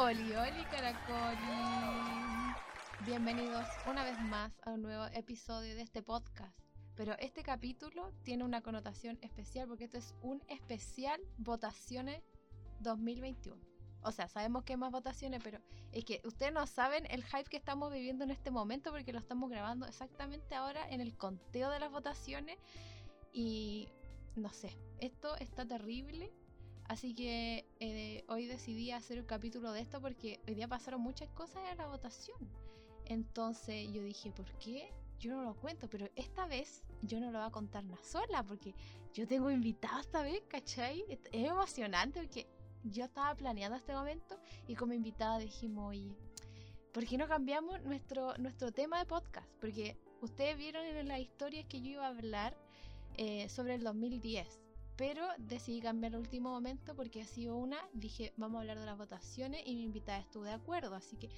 Oli, oli, caracoli. Bienvenidos una vez más a un nuevo episodio de este podcast. Pero este capítulo tiene una connotación especial porque esto es un especial votaciones 2021. O sea, sabemos que hay más votaciones, pero es que ustedes no saben el hype que estamos viviendo en este momento porque lo estamos grabando exactamente ahora en el conteo de las votaciones. Y no sé, esto está terrible. Así que eh, hoy decidí hacer un capítulo de esto porque hoy día pasaron muchas cosas en la votación. Entonces yo dije, ¿por qué? Yo no lo cuento, pero esta vez yo no lo voy a contar nada sola porque yo tengo invitado esta vez, ¿cachai? Es emocionante porque yo estaba planeando este momento y como invitada dijimos, oye, ¿por qué no cambiamos nuestro, nuestro tema de podcast? Porque ustedes vieron en las historias que yo iba a hablar eh, sobre el 2010 pero decidí cambiar el último momento porque ha sido una, dije, vamos a hablar de las votaciones y mi invitada estuvo de acuerdo, así que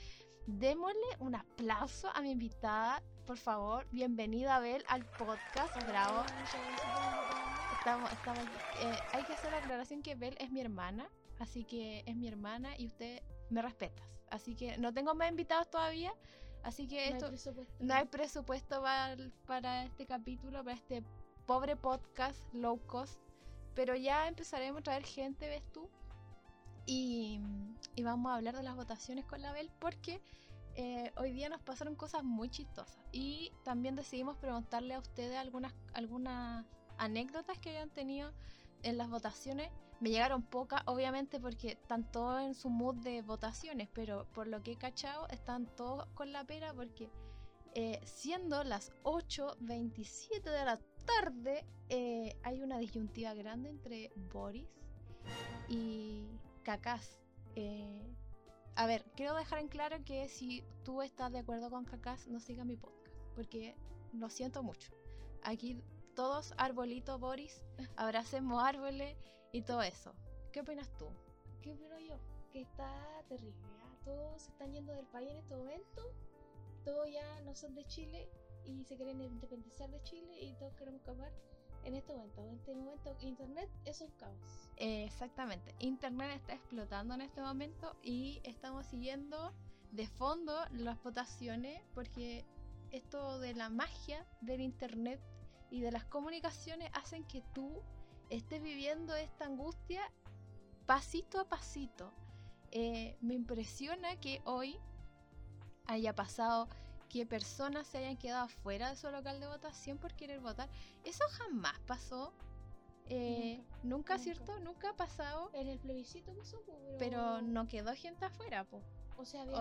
démosle un aplauso a mi invitada, por favor, bienvenida Abel al podcast, bravo. Estamos, estamos, eh, hay que hacer la aclaración que Bel es mi hermana, así que es mi hermana y usted me respetas, así que no tengo más invitados todavía, así que No hay esto presupuesto. no hay presupuesto para, para este capítulo, para este pobre podcast low cost. Pero ya empezaremos a traer gente, ¿ves tú? Y, vamos a hablar de las votaciones con la Bel porque eh, hoy día nos pasaron cosas muy chistosas. Y también decidimos preguntarle a ustedes algunas, algunas anécdotas que hayan tenido en las votaciones. Me llegaron pocas, obviamente, porque están todos en su mood de votaciones, pero por lo que he cachado, están todos con la pera porque eh, siendo las 8.27 de la tarde, eh, hay una disyuntiva grande entre Boris y Cacás. Eh, a ver, quiero dejar en claro que si tú estás de acuerdo con Cacás, no sigas mi podcast, porque lo siento mucho. Aquí todos arbolitos, Boris, abracemos árboles y todo eso. ¿Qué opinas tú? ¿Qué opino yo? Que está terrible. ¿ah? Todos se están yendo del país en este momento. Todos ya no son de Chile y se quieren independizar de Chile y todos queremos escapar en este momento. En este momento, Internet es un caos. Exactamente. Internet está explotando en este momento y estamos siguiendo de fondo las votaciones porque esto de la magia del Internet y de las comunicaciones hacen que tú estés viviendo esta angustia pasito a pasito. Eh, me impresiona que hoy haya pasado que personas se hayan quedado fuera de su local de votación por querer votar. Eso jamás pasó. Eh, Nunca, nunca, nunca. ¿cierto? Nunca ha pasado. En el plebiscito pasó, pero... Pero no quedó gente afuera, po. O sea, había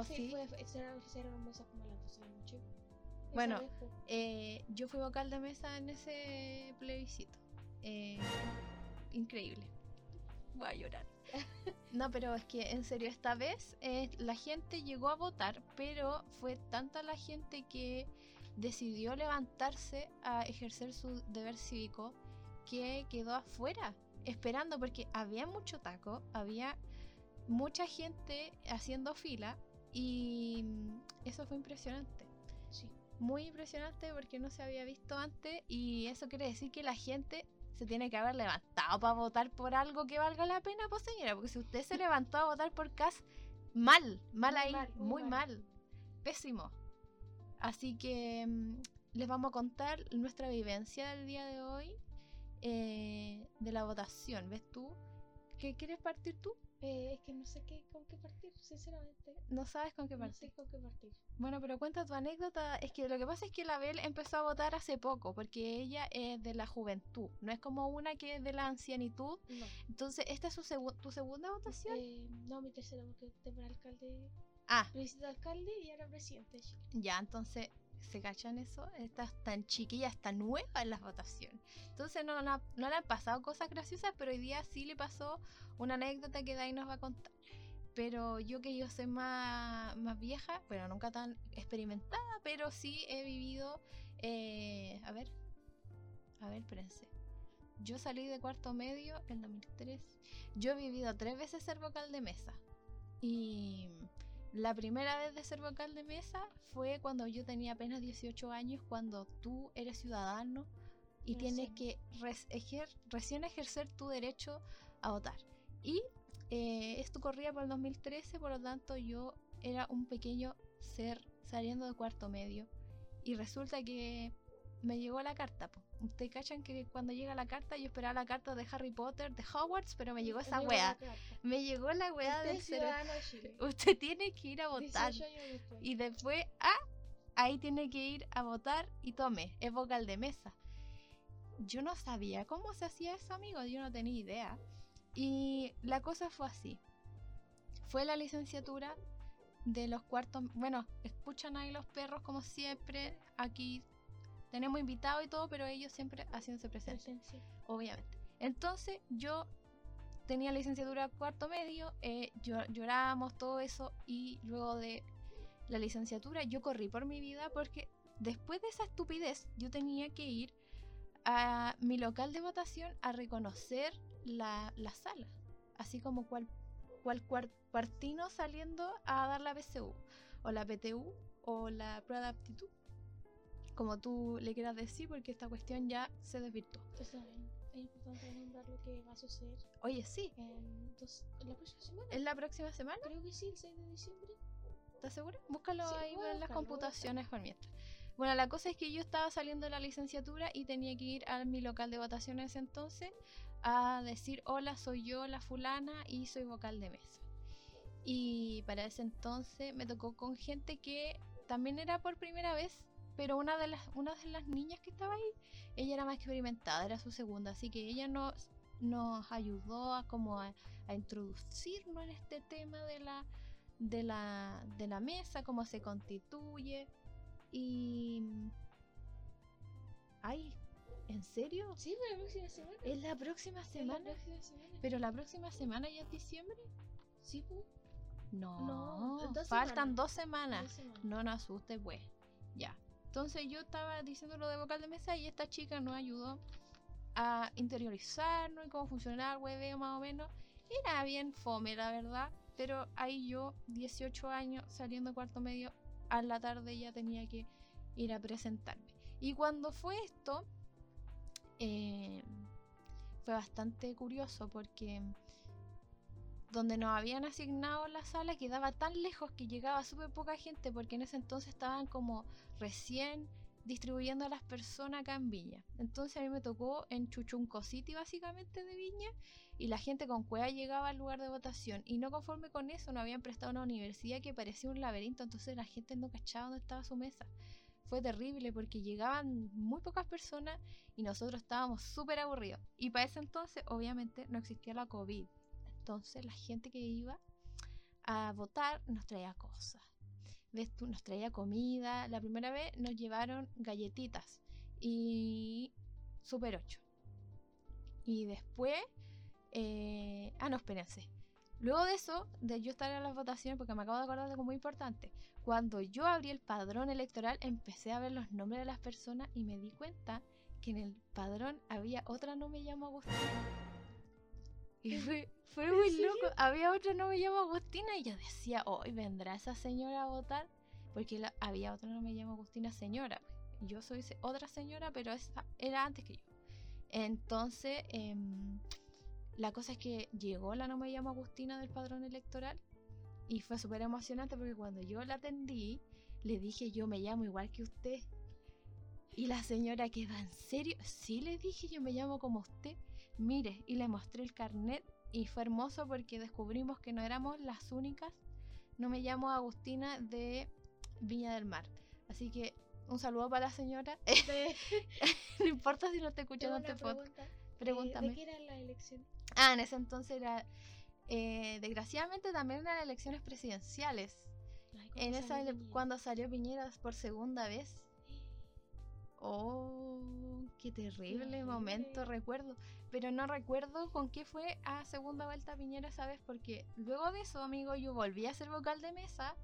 como a las 12 de la noche. Esa Bueno. Eh, yo fui vocal de mesa en ese plebiscito. Eh, increíble. Voy a llorar. No, pero es que en serio, esta vez eh, la gente llegó a votar, pero fue tanta la gente que decidió levantarse a ejercer su deber cívico que quedó afuera, esperando, porque había mucho taco, había mucha gente haciendo fila y eso fue impresionante Sí. muy impresionante porque no se había visto antes y eso quiere decir que la gente se tiene que haber levantado para votar por algo que valga la pena, pues señora, porque si usted se levantó a votar por Cas, mal, mal Muy ahí, mal, muy muy mal. mal, pésimo. Así que mm, les vamos a contar nuestra vivencia del día de hoy eh, de la votación, ¿ves tú? ¿Qué quieres partir tú? Eh, es que no sé qué, con qué partir, sinceramente. No sabes con qué No partir. sé con qué partir. Bueno, pero cuenta tu anécdota. Es que lo que pasa es que la Bel empezó a votar hace poco, porque ella es de la juventud, no es como una que es de la ancianitud. No. Entonces, ¿esta es su segu- tu segunda votación? Eh, no, mi tercera, porque por alcalde, Ah, de alcalde y ahora presidente de Chile. ya, entonces, ¿se cachan eso? Esta es tan chiquilla, está nueva en las votaciones. Entonces, no, no, no le han pasado cosas graciosas, pero hoy día sí le pasó una anécdota que Dai nos va a contar. Pero yo que yo soy más, más vieja, bueno, nunca tan experimentada, pero sí he vivido, eh, a ver, a ver, espérense. Yo salí de cuarto medio en 2003. Yo he vivido tres veces ser vocal de mesa. Y la primera vez de ser vocal de mesa fue cuando yo tenía apenas 18 años, cuando tú eres ciudadano y tienes que res- ejer- recién ejercer tu derecho a votar. Y eh, esto corría por el 2013, por lo tanto yo era un pequeño ser saliendo de cuarto medio. Y resulta que me llegó la carta. po. Ustedes cachan que cuando llega la carta, yo esperaba la carta de Harry Potter, de Hogwarts, pero me llegó esa Llegó weá. Me llegó la weá del ciudadano de Chile. Usted tiene que ir a votar. 18 años después. Y después, ah, ahí tiene que ir a votar y tome, es vocal de mesa. Yo no sabía cómo se hacía eso, amigo, yo no tenía idea. Y la cosa fue así. Fue la licenciatura de los cuartos, bueno, escuchan ahí los perros como siempre, aquí tenemos invitados y todo, pero ellos siempre haciéndose presentes Presencia. obviamente. Entonces yo tenía licenciatura cuarto medio, eh, llo- llorábamos todo eso y luego de la licenciatura yo corrí por mi vida porque después de esa estupidez yo tenía que ir a mi local de votación a reconocer la, la sala, así como cual, cual cuar- cuartino saliendo a dar la PSU o la PTU o la prueba de aptitud, como tú le quieras decir, porque esta cuestión ya se desvirtuó. Ustedes saben, es importante nombrar lo que va a suceder Oye, sí, en, dos- en la próxima semana. ¿es la próxima semana? Creo que sí, el 6 de diciembre. ¿Estás segura? Búscalo Sí, ahí en las buscarlo, a computaciones por mientras. Bueno, la cosa es que yo estaba saliendo de la licenciatura y tenía que ir a mi local de votación en ese entonces a decir, hola, soy yo, la fulana, y soy vocal de mesa. Y para ese entonces me tocó con gente que también era por primera vez, pero una de las, una de las niñas que estaba ahí, ella era más experimentada, era su segunda, así que ella nos, nos ayudó a como a, a introducirnos en este tema de la, de la, de la mesa, cómo se constituye. Y... Ay, ¿en serio? Sí, para la próxima semana. ¿Es la próxima la semana? próxima semana. ¿Pero la próxima semana ya es diciembre? Sí, pues. No, No, dos faltan semanas. dos semanas. dos semanas. No nos asuste, pues. Ya. Entonces yo estaba diciendo lo de vocal de mesa y esta chica nos ayudó a interiorizarnos y cómo funcionaba el hueveo más o menos. Era bien fome, la verdad. Pero ahí yo, 18 años, saliendo de cuarto medio, a la tarde ya tenía que ir a presentarme. Y cuando fue esto, eh, fue bastante curioso porque donde nos habían asignado la sala quedaba tan lejos que llegaba súper poca gente porque en ese entonces estaban como recién distribuyendo a las personas acá en Viña. Entonces a mí me tocó en Chuchunco City básicamente de Viña y la gente con cueva llegaba al lugar de votación y no conforme con eso nos habían prestado una universidad que parecía un laberinto, entonces la gente no cachaba dónde estaba su mesa. Fue terrible porque llegaban muy pocas personas y nosotros estábamos súper aburridos. Y para ese entonces obviamente no existía la COVID. Entonces la gente que iba a votar nos traía cosas. ¿Ves tú? Nos traía comida. La primera vez nos llevaron galletitas y Super 8. Y después... eh, Ah, no, espérense. Luego de eso, de yo estar en las votaciones, porque me acabo de acordar de algo muy importante, cuando yo abrí el padrón electoral, empecé a ver los nombres de las personas y me di cuenta que en el padrón había otra no me llamo Agustina. Y fue, fue ¿En muy loco. Había otra no me llamo Agustina y yo decía, hoy vendrá esa señora a votar. Porque la- había otra no me llamo Agustina señora. Yo soy otra señora, pero esa era antes que yo. Entonces, em, la cosa es que llegó la no me llamo Agustina del padrón electoral y fue súper emocionante porque cuando yo la atendí, le dije yo me llamo igual que usted. Y la señora quedó en serio. Sí, le dije yo me llamo como usted. Mire, y le mostré el carnet y fue hermoso porque descubrimos que no éramos las únicas. No me llamo Agustina de Viña del Mar. Así que un saludo para la señora. No importa si no tengo escuchando este podcast. Pregúntame. ¿De qué era la elección? Ah, en ese entonces era. eh, desgraciadamente también eran elecciones presidenciales. Ay, ¿cómo En esa, salió cuando salió Piñera por segunda vez. Oh, qué terrible momento, recuerdo. Pero no recuerdo con qué fue a segunda vuelta Piñera esa vez, porque luego de eso, amigo, yo volví a ser vocal de mesa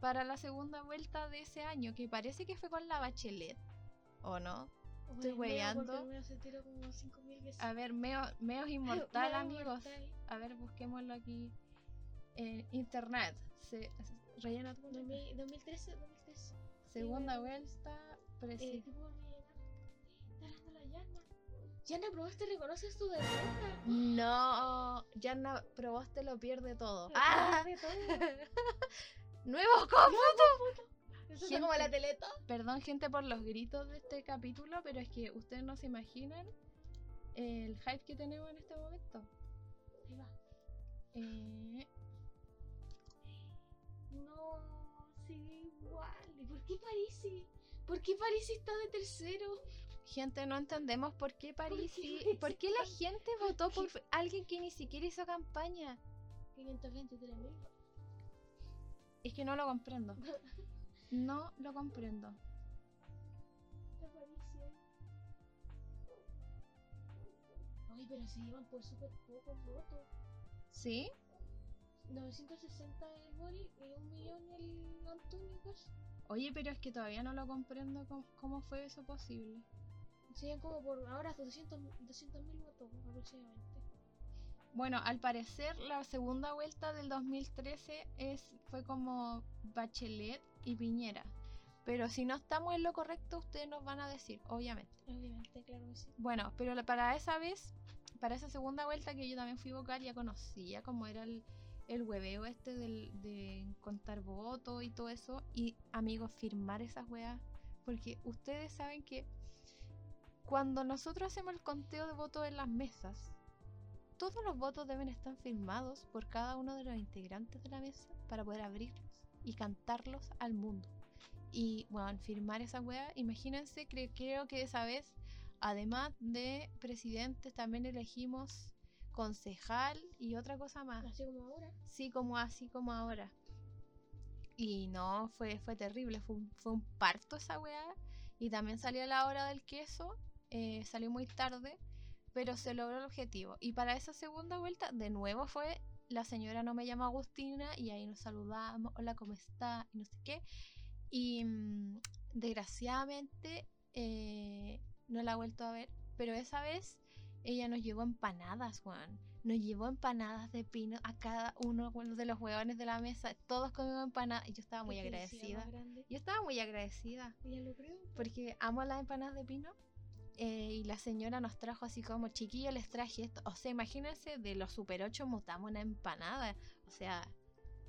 para la segunda vuelta de ese año, que parece que fue con la Bachelet, ¿o no? estoy meo, weyando. porque el mío se tiró como 5000 veces. A ver, meo, meos inmortal, Meo amigos. inmortal. A ver, busquémoslo aquí en internet. Se, rellena tu 2000 2013, 2013. Segunda vuelta, Eh, Yana Proboste reconoce su derrota. No, Yana Proboste lo pierde todo. Lo ¡Ah! pierde todo. ¡Nuevo cómputo! Eso Gente. como la teleta. Perdón, gente, por los gritos de este capítulo, pero es que ustedes no se imaginan el hype que tenemos en este momento. Ahí va. Eh, No, sigue igual. ¿Y por qué Parisi? ¿Por qué Parisi está de tercero? Gente, no entendemos por qué París y- ¿Por qué la gente votó por alguien que ni siquiera hizo campaña? 523 mil. Es que no lo comprendo. No lo comprendo. Ay, pero se llevan por súper pocos votos. ¿Sí? 960 el Bori y un millón el Antonio. Oye, pero es que todavía no lo comprendo cómo, cómo fue eso posible. Serían como por ahora 200 mil votos aproximadamente. Bueno, al parecer la segunda vuelta del 2013 es, fue como Bachelet y Piñera. Pero si no estamos en lo correcto, ustedes nos van a decir, obviamente. Obviamente, claro que sí. Bueno, pero para esa vez, para esa segunda vuelta que yo también fui vocal, ya conocía cómo era el, el hueveo este del- de contar votos y todo eso. Y amigos, firmar esas weas. Porque ustedes saben que cuando nosotros hacemos el conteo de votos en las mesas, todos los votos deben estar firmados por cada uno de los integrantes de la mesa para poder abrirlos y cantarlos al mundo. Y bueno, firmar esa wea, imagínense, cre- creo que esa vez Además de presidentes, también elegimos concejal y otra cosa más. Así como ahora. Sí, como así como ahora. Y no, fue, fue terrible, fue un, fue un parto esa weá. Y también salió la hora del queso, eh, salió muy tarde, pero se logró el objetivo. Y para esa segunda vuelta, de nuevo fue la señora no me llama Agustina y ahí nos saludamos, hola, ¿cómo está? Y no sé qué. Y mm, desgraciadamente eh, no la he vuelto a ver, pero esa vez ella nos llevó empanadas, Juan. Nos llevó empanadas de pino a cada uno de los huevones de la mesa. Todos comimos empanadas y yo estaba muy agradecida. Yo estaba muy agradecida Ya lo creo. porque amo las empanadas de pino. Eh, y la señora nos trajo así como chiquillo les traje esto. O sea, imagínense, de los Super 8 mutamos una empanada. O sea,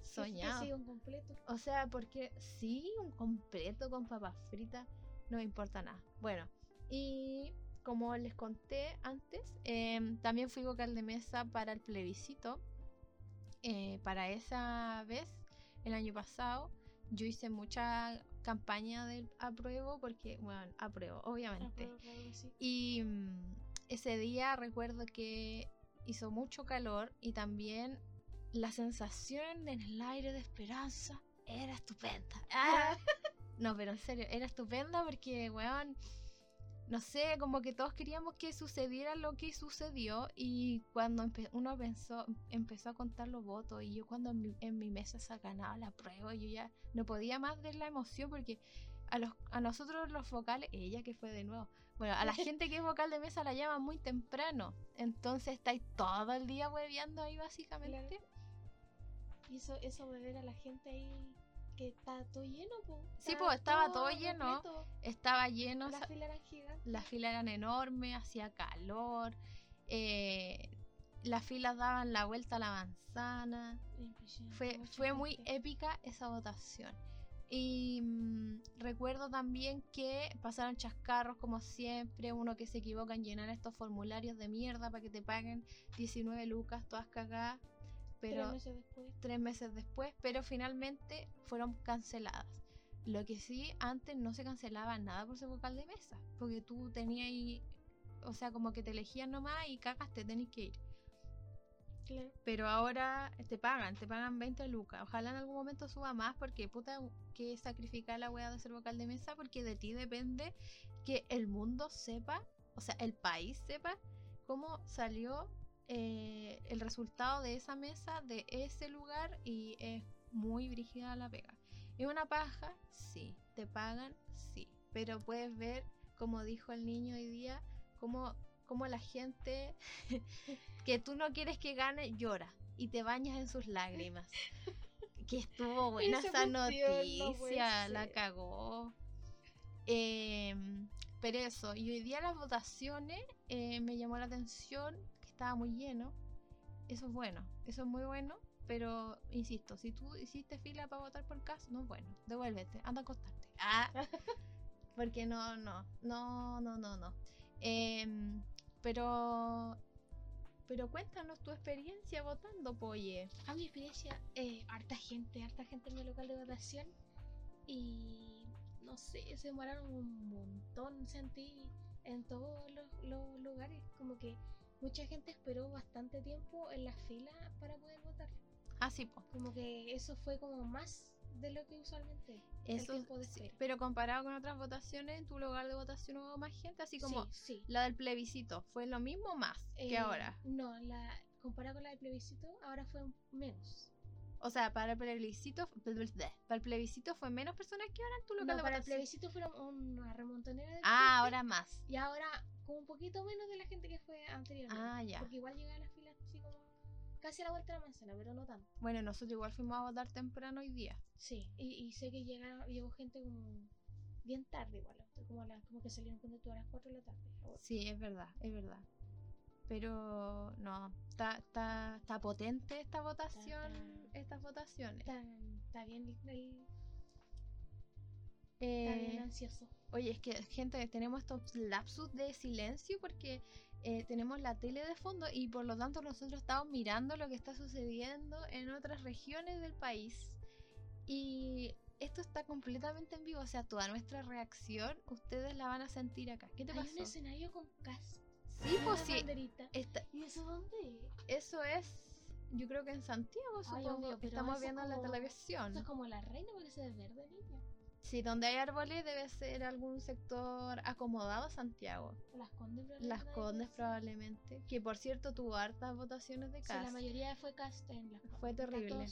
soñado. Sí, un completo. O sea, porque sí, un completo con papas fritas, no me importa nada. Bueno, y como les conté antes, em, también fui vocal de mesa para el plebiscito. Eh, para esa vez, el año pasado, yo hice mucha campaña del apruebo, porque, bueno, apruebo, obviamente. Apruebo, sí. Y mm, ese día recuerdo que hizo mucho calor y también la sensación en el aire de esperanza era estupenda. Ah. No, pero en serio, era estupenda porque, weón, no sé, como que todos queríamos que sucediera lo que sucedió y cuando uno pensó, empezó a contar los votos y yo cuando en mi, en mi mesa se ganaba la prueba, yo ya no podía más de la emoción porque a, los, a nosotros los vocales, ella que fue de nuevo, bueno, a la gente que es vocal de mesa la llaman muy temprano, entonces estáis todo el día hueveando ahí básicamente. Y eso, eso a la gente ahí que está todo lleno, po. Sí, po, estaba todo lleno. Estaba lleno, Las filas eran gigantes. las filas eran enormes, hacía calor, eh, las filas daban la vuelta a la manzana. Fue, fue muy épica esa votación. Y mm, recuerdo también que pasaron chascarros como siempre, uno que se equivoca en llenar estos formularios de mierda para que te paguen 19 lucas, todas cagadas, pero Tres meses después. tres meses después, pero finalmente fueron canceladas. Lo que sí, antes no se cancelaba nada por ser vocal de mesa, porque tú tenías ahí, o sea, como que te elegían nomás y cagaste, tenés que ir. Claro. Pero ahora te pagan, te pagan 20 lucas. Ojalá en algún momento suba más porque puta que sacrificar la wea de ser vocal de mesa porque de ti depende que el mundo sepa, o sea, el país sepa cómo salió eh, el resultado de esa mesa, de ese lugar y es muy brígida la pega. ¿Es una paja? Sí. ¿Te pagan? Sí. Pero puedes ver, como dijo el niño hoy día, cómo, cómo la gente que tú no quieres que gane llora y te bañas en sus lágrimas. que estuvo buena Esa esa cuestión no noticia, la cagó. Eh, Pero eso, y hoy día las votaciones eh, me llamó la atención estaba muy lleno. Eso es bueno, eso es muy bueno. Pero, insisto, si tú hiciste fila para votar por caso, no es bueno. Devuélvete, anda a acostarte. Ah, porque no, no, no, no, no, no. Em, pero, pero cuéntanos tu experiencia votando, Poye. A mi experiencia, eh, harta gente, harta gente en mi local de votación. Y no sé, se demoraron un montón, sentí en todos los, los lugares. Como que mucha gente esperó bastante tiempo en la fila para poder votar. Ah, sí, po. Como que eso fue como más de lo que usualmente el Eso, tiempo de sí, pero comparado con otras votaciones, en tu lugar de votación hubo más gente, así como sí, sí. la del plebiscito. ¿Fue lo mismo o más que Eh, ahora? No, la comparado con la del plebiscito, ahora fue menos. O sea, para el plebiscito, para el plebiscito fue menos personas que ahora en tu local No, de para el plebiscito fueron una remontonera de Ah, gente, ahora más. Y ahora como un poquito menos de la gente que fue anteriormente. Ah, ya. Porque igual llegaba a la fila así como casi a la vuelta de la manzana, pero no tanto. Bueno, nosotros igual fuimos a votar temprano hoy día. Sí, y, y sé que llegaron, llegó gente como bien tarde igual, como, a la- como que salieron con tú a las 4 de la tarde. Sí, es verdad, es verdad. Pero no, está, está, está potente esta votación, estas votaciones. Está, bien el, Eh, está bien ansioso. Oye, es que, gente, tenemos estos lapsus de silencio porque eh, tenemos la tele de fondo y por lo tanto nosotros estamos mirando lo que está sucediendo en otras regiones del país. Y esto está completamente en vivo, o sea, toda nuestra reacción ustedes la van a sentir acá. ¿Qué te Hay pasó? un escenario con cast. Sí, pues sí. Esta- ¿Y eso dónde? eso es, yo creo que en Santiago, Ay, supongo, obvio, pero estamos eso viendo en la como- televisión. Esto es como la reina porque se ve verde, niña. Sí, donde hay árboles debe ser algún sector acomodado Santiago. Las Condes, Las probablemente Condes puede ser. probablemente. Que por cierto tuvo hartas votaciones de Sí, casa. la mayoría fue cast en Las Condes. Fue terrible.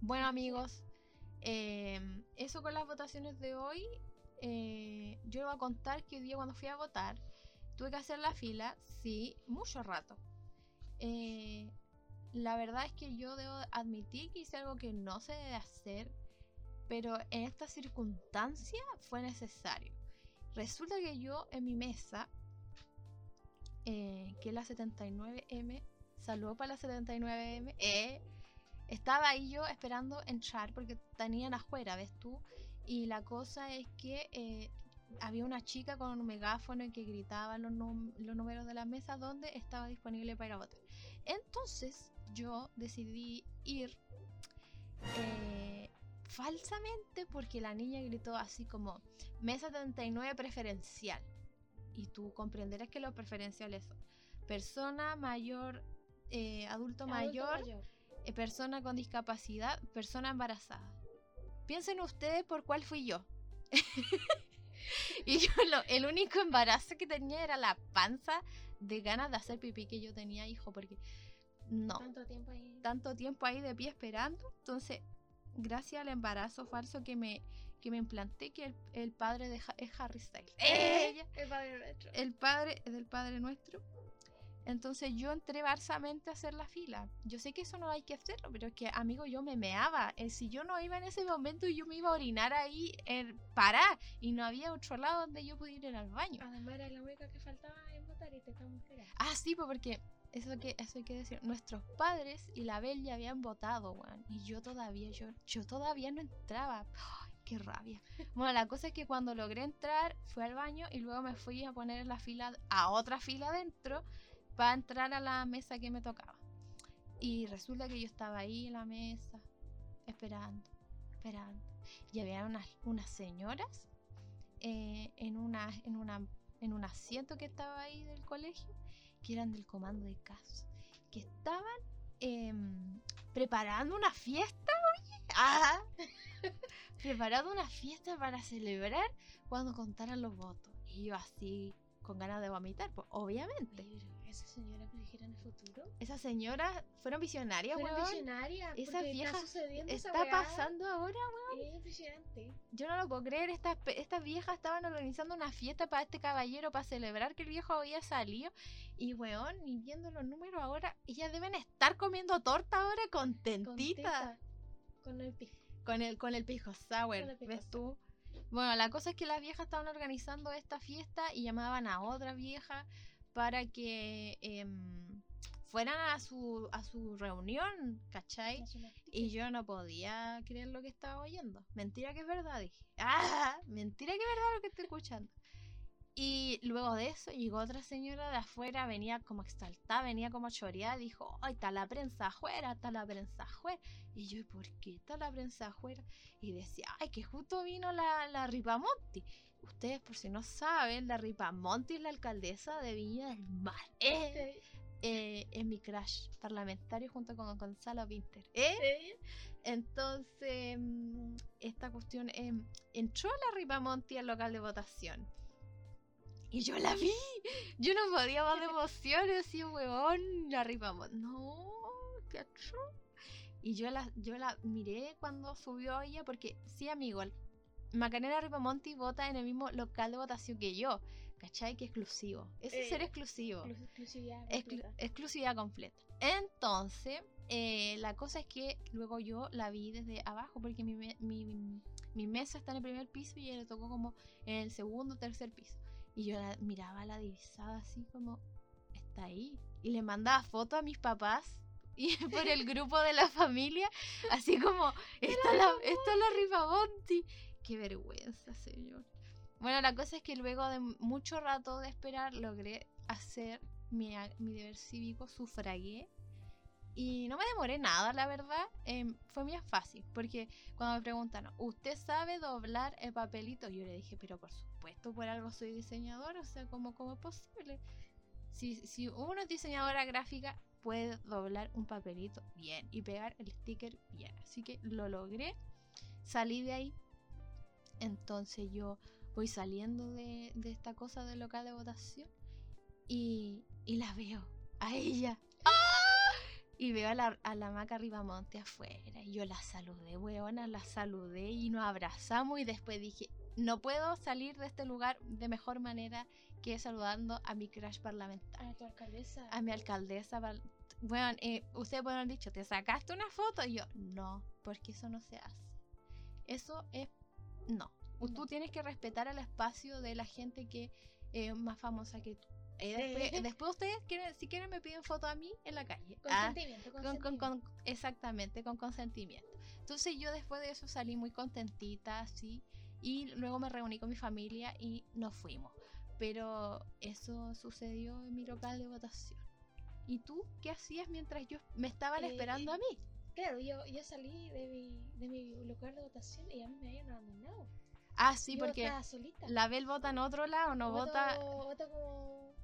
Bueno amigos, eh, eso con las votaciones de hoy. eh, yo les voy a contar que hoy día cuando fui a votar tuve que hacer la fila, sí, mucho rato. Eh, la verdad es que yo debo admitir que hice algo que no se debe hacer, pero en esta circunstancia fue necesario. Resulta que yo en mi mesa, eh, que es la 79M, saludo para la 79M, eh, estaba ahí yo esperando entrar porque tenían afuera, ¿ves tú? Y la cosa es que había una chica con un megáfono que gritaba los, números de la mesa donde estaba disponible para ir a votar. Entonces yo decidí ir eh, falsamente porque la niña gritó así como mesa 79 preferencial. Y tú comprenderás que los preferenciales son persona mayor, eh, adulto, Adulto mayor, eh, persona con discapacidad, persona embarazada. Piensen ustedes por cuál fui yo. y yo lo- el único embarazo que tenía era la panza de ganas de hacer pipí que yo tenía, hijo, porque no, Tanto tiempo ahí. tanto tiempo ahí de pie esperando. Entonces, gracias al embarazo falso que me, que me implanté, que el, el padre de Ha- es Harry Styles. Ella- El padre nuestro. el padre del padre nuestro. Entonces yo entré barsamente a hacer la fila. Yo sé que eso no hay que hacerlo, pero es que, amigo, yo me meaba. Eh, si yo no iba en ese momento, yo me iba a orinar ahí, en parar, y no había otro lado donde yo pudiera ir al baño. Además era la única que faltaba en votar y te estamos esperando. Ah, sí, pues porque eso que eso hay que decir. Nuestros padres y la Bel ya habían votado, weón. Y yo todavía, yo, yo todavía no entraba. Ay, qué rabia. Bueno, la cosa es que cuando logré entrar, fui al baño y luego me fui a poner en la fila, a otra fila adentro, para entrar a la mesa que me tocaba. Y resulta que yo estaba ahí en la mesa, esperando, esperando. Y había unas, unas señoras eh, en, una, en, una, en un asiento que estaba ahí del colegio, que eran del comando de casos, que estaban em, preparando una fiesta, oye, ah, preparando una fiesta para celebrar cuando contaran los votos. Y yo así, con ganas de vomitar, pues obviamente. Esa señora predijeron el futuro. Esas señoras fueron visionarias, Fue weón. visionaria. Esa vieja está Está pasando ahora, Es impresionante. Yo no lo puedo creer, estas, estas viejas estaban organizando una fiesta para este caballero, para celebrar que el viejo había salido. Y weón, y viendo los números ahora, ellas deben estar comiendo torta ahora contentitas. Contenta. Con el pisco. Con el, con el pisco sour, el ¿ves tú? Bueno, la cosa es que las viejas estaban organizando esta fiesta y llamaban a otra vieja para que em, fueran a su, a su reunión, ¿cachai? Y yo no podía creer lo que estaba oyendo. Mentira que es verdad, dije. ¡Ah! Mentira que es verdad lo que estoy escuchando. Y luego de eso llegó otra señora de afuera, venía como exaltada, venía como choreada, dijo, ¡ay, está la prensa afuera, está la prensa afuera! Y yo, ¿y por qué está la prensa afuera? Y decía, ¡ay, que justo vino la, la Ripamonti! Ustedes, por si no saben, la Ripamonti es la alcaldesa de Viña del Mar. Eh, eh, es mi crush parlamentario junto con Gonzalo Pinter. ¿eh? Entonces, mm, esta cuestión em, entró la Ripamonti al local de votación. Y yo la vi. Yo no podía más de emociones. Así, weón, la Ripamonti. No, qué atroz. Y yo la, yo la miré cuando subió ella, porque sí, amigo, Macarena Ripamonti vota en el mismo local de votación que yo. ¿Cachai? Que exclusivo. Ese es ser Eh, exclusivo. Exclusividad. Exclu- completa. exclusividad completa. Entonces, eh, la cosa es que luego yo la vi desde abajo, porque mi, me- mi, mi mesa está en el primer piso y ella le tocó como en el segundo o tercer piso. Y yo la miraba la divisada así como, está ahí. Y le mandaba fotos a mis papás y por el grupo de la familia, así como, está la, está la Ripamonti. Qué vergüenza, señor. Bueno, la cosa es que luego de mucho rato de esperar logré hacer mi, mi deber cívico, sufragué. Y no me demoré nada, la verdad. em, fue bien fácil. Porque cuando me preguntan, ¿usted sabe doblar el papelito? Yo le dije, pero por supuesto, por algo soy diseñadora. O sea, ¿cómo, cómo es posible? Si, si uno es diseñadora gráfica, puede doblar un papelito bien y pegar el sticker bien. Así que lo logré. Salí de ahí. Entonces yo voy saliendo de, de esta cosa del local de votación y, y la veo a ella. ¡Ah! Y veo a la, a la maca Ribamonte afuera. Y yo la saludé, weona, la saludé y nos abrazamos. Y después dije, no puedo salir de este lugar de mejor manera que saludando a mi crush parlamentario, A tu alcaldesa. a mi alcaldesa. Bueno, eh, ustedes pueden haber dicho, ¿te sacaste una foto? Y yo, no, porque eso no se hace. Eso es, no. No. Tú tienes que respetar el espacio de la gente que es más famosa que tú. Eh, después, Sí. después ustedes, quieren, si quieren, me piden foto a mí en la calle. Ah, Consentimiento, con- con- consentimiento. con- exactamente, con consentimiento. Entonces yo después de eso salí muy contentita, así, y luego me reuní con mi familia y nos fuimos. Pero eso sucedió en mi local de votación. ¿Y tú qué hacías mientras yo me estaban Eh, esperando a mí? Claro, yo, yo salí de mi, de mi lugar de votación y a mí me habían abandonado. Ah, sí, yo porque solita. la Bel vota en otro lado, no Voto- vota voto como.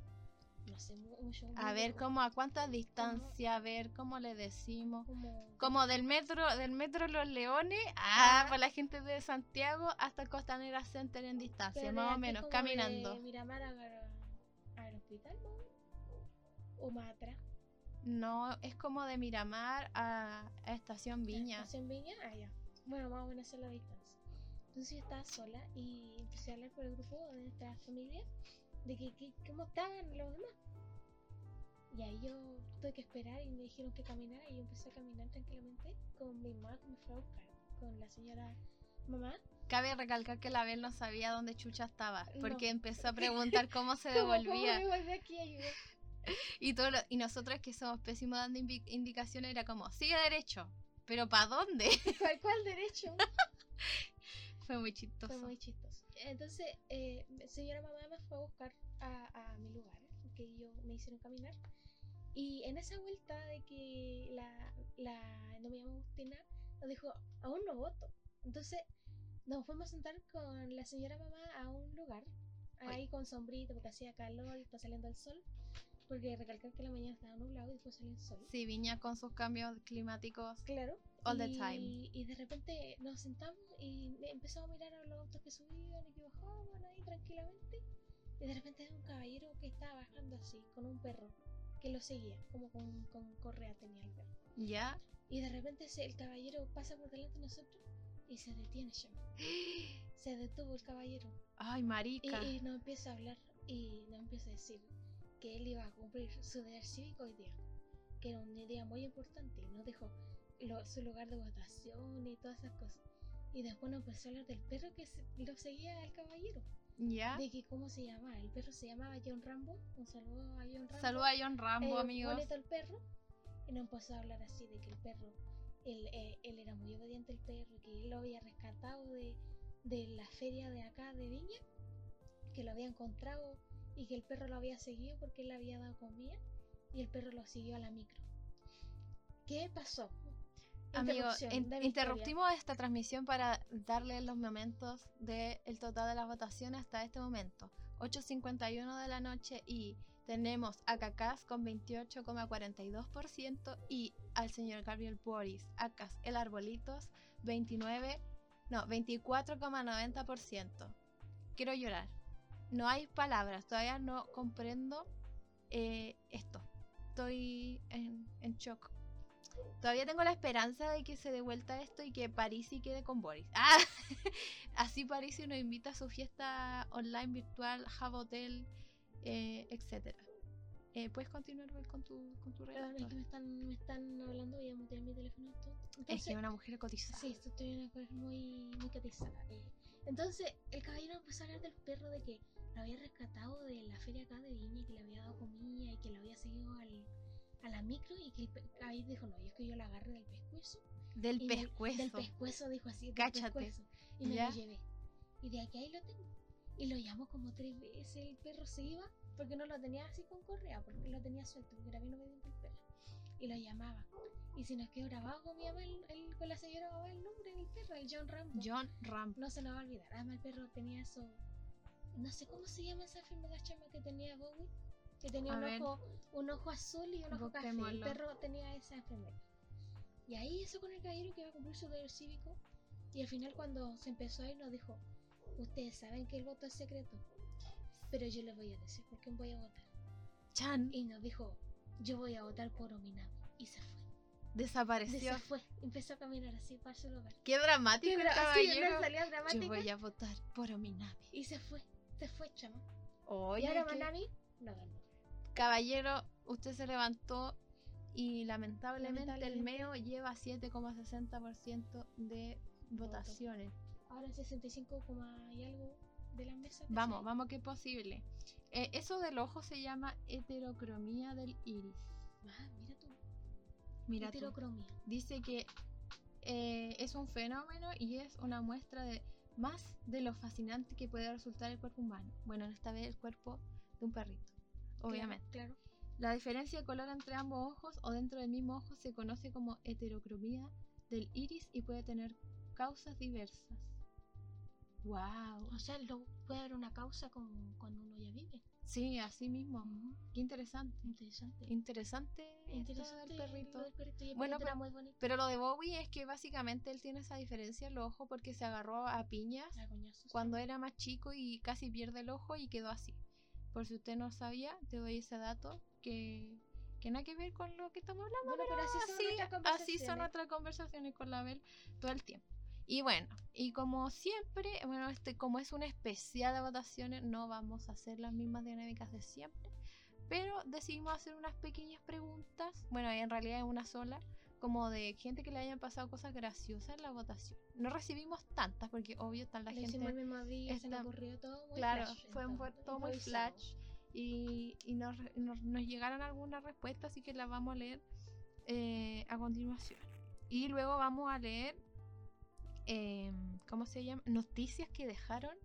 No sé, mu- mucho. a ver cómo a cuánta distancia, a ver cómo le decimos. Como. Como del metro, del metro Los Leones, ah, Ah. para la gente de Santiago hasta Costanera Center en distancia, pero más o menos, como caminando. De Miramar a, a- al hospital, ¿no? O más atrás. No, es como de Miramar a, a Estación Viña. ¿Estación Viña? Ah, ya. Bueno, más o menos es la distancia. Entonces yo estaba sola y empecé a hablar por el grupo de nuestra familia de que, que- cómo estaban los demás. Y ahí yo tuve que esperar y me dijeron que caminara y yo empecé a caminar tranquilamente con mi mamá que me fue a buscar, con la señora mamá. Cabe recalcar que la Bel no sabía dónde Chucha estaba, porque No. empezó a preguntar cómo se ¿Cómo- cómo devolvía. me volví aquí? Y, todo lo- y nosotros que somos pésimos dando indicaciones era como, sigue derecho, pero ¿para dónde? ¿Cuál, cuál derecho? Fue muy chistoso. Fue muy chistoso. Entonces, eh, señora mamá me fue a buscar a, a mi lugar, que yo me hicieron caminar. Y en esa vuelta de que la, la no me llamo Agustina, nos dijo, aún no voto. Entonces, nos fuimos a sentar con la señora mamá a un lugar, ahí con sombrito, porque hacía calor y está saliendo el sol. Porque recalcar que la mañana estaba nublado y después salió el sol. Sí, Viña con sus cambios climáticos. Claro. All the y, time. Y de repente nos sentamos y empezamos a mirar a los autos que subían y que bajaban ahí tranquilamente. Y de repente hay un caballero que estaba bajando así, con un perro, que lo seguía, como con, con correa tenía el perro. ¿Ya? Y de repente el caballero pasa por delante de nosotros y se detiene ya. Se detuvo el caballero. Ay, Y, marica. y nos empieza a hablar y nos empieza a decir que él iba a cumplir su deber cívico hoy día, que era un día muy importante y nos dijo lo- su lugar de votación y todas esas cosas. Y después nos empezó a hablar del perro que se- lo seguía al caballero. ¿Ya? De que cómo se llamaba. El perro se llamaba John Rambo. Un saludo a John Rambo. Saluda a John Rambo, Eh, amigos. el perro. Y nos empezó a hablar así de que el perro, él, eh, él era muy obediente el perro, que él lo había rescatado de, de la feria de acá de Viña, que lo había encontrado y que el perro lo había seguido porque él le había dado comida y el perro lo siguió a la micro. ¿Qué pasó? Interrupción in- de interrumpimos esta transmisión para darle los momentos del total de las votaciones hasta este momento. 8.51 de la noche y tenemos a Cacas con 28,42% y al señor Gabriel Boris, Acas el Arbolitos, 29, no, 24,90%. Quiero llorar. No hay palabras, todavía no comprendo eh, esto. Estoy en, en shock. Todavía tengo la esperanza de que se dé vuelta esto y que Parisi quede con Boris. ¡Ah! Así Parisi nos invita a su fiesta online virtual, Hub Hotel, eh, etc. Eh, ¿Puedes continuar con tu, con tu es relato? que me están, me están hablando, voy a mutear mi teléfono. esto. Es Entonces, que una mujer cotizada. Sí, esto estoy una cosa muy, muy catizada. Entonces, el caballero empezó a hablar del perro de que lo había rescatado de la feria acá de Viña, y que le había dado comida y que lo había seguido al, a la micro y que el caballero dijo, no, yo es que yo la agarré del pescuezo. Del me- pescuezo. del pescuezo, dijo así, del Cáchate. pescuezo. Y me Ya. lo llevé. Y de aquí ahí lo tengo. Y lo llamó como tres veces, el perro se iba, porque no lo tenía así con correa, porque lo tenía suelto, porque era bien obediente el perro. Y lo llamaba. Y si nos quedó grabado con mi mamá, el, el- con la señora mamá, el nombre del perro, el John Rambo. John Ramp. No se nos va a olvidar. Además, el perro tenía eso. No sé cómo se llama esa enfermedad chama que tenía Bowie. Que tenía A un ver. ojo, un ojo azul y un ojo café. El perro tenía esa enfermedad. Y ahí eso con el caballero que iba a cumplir su deber cívico. Y al final, cuando se empezó a ir, nos dijo: Ustedes saben que el voto es secreto. Pero yo les voy a decir por quién voy a votar. Chan Y nos dijo: Yo voy a votar por Ominami. Y se fue. desapareció. Se fue. Empezó a caminar así para su lugar. Qué dramático caballero. no salía dramática. Yo voy a votar por Ominami. Y se fue. Se fue, chama. Oye, y ahora Manami no ganó. caballero, usted se levantó y lamentablemente, el. MEO lleva 7,60% de votaciones. Ahora 65, coma y algo de la mesa. Vamos, vamos que es posible. Eh, eso del ojo se llama heterocromía del iris. Ah, mira tú. Mira tú. Heterocromia. Dice que eh, es un fenómeno y es una muestra de más de lo fascinante que puede resultar el cuerpo humano. Bueno, en esta vez el cuerpo de un perrito, obviamente. Claro. La diferencia de color entre ambos ojos o dentro del mismo ojo se conoce como heterocromía del iris y puede tener causas diversas. ¡Wow! O sea, lo, puede haber una causa con, cuando uno ya vive. Sí, así mismo. Qué interesante. Interesante. Interesante, Interesante del perrito. Y el Bueno, perrito era pero- muy bonito. Pero lo de Bowie es que básicamente él tiene esa diferencia en los ojos porque se agarró a piñas sí. cuando era más chico y casi pierde el ojo y quedó así. Por si usted no sabía, te doy ese dato que, que nada que ver con lo que estamos hablando. Bueno, pero así son así, nuestras así son nuestras conversaciones con la Bel todo el tiempo. Y bueno, y como siempre, bueno, este, como es un especial de votaciones, no vamos a hacer las mismas dinámicas de siempre. Pero decidimos hacer unas pequeñas preguntas, bueno, en realidad es una sola, como de gente que le hayan pasado cosas graciosas en la votación. No recibimos tantas, porque obvio está la Lo gente el mismo día, se está- ocurrió todo muy Claro, flash, fue entonces, todo muy flash y, y nos- nos llegaron algunas respuestas, así que las vamos a leer eh, a continuación. Y luego vamos a leer, em, ¿cómo se llama? Noticias que dejaron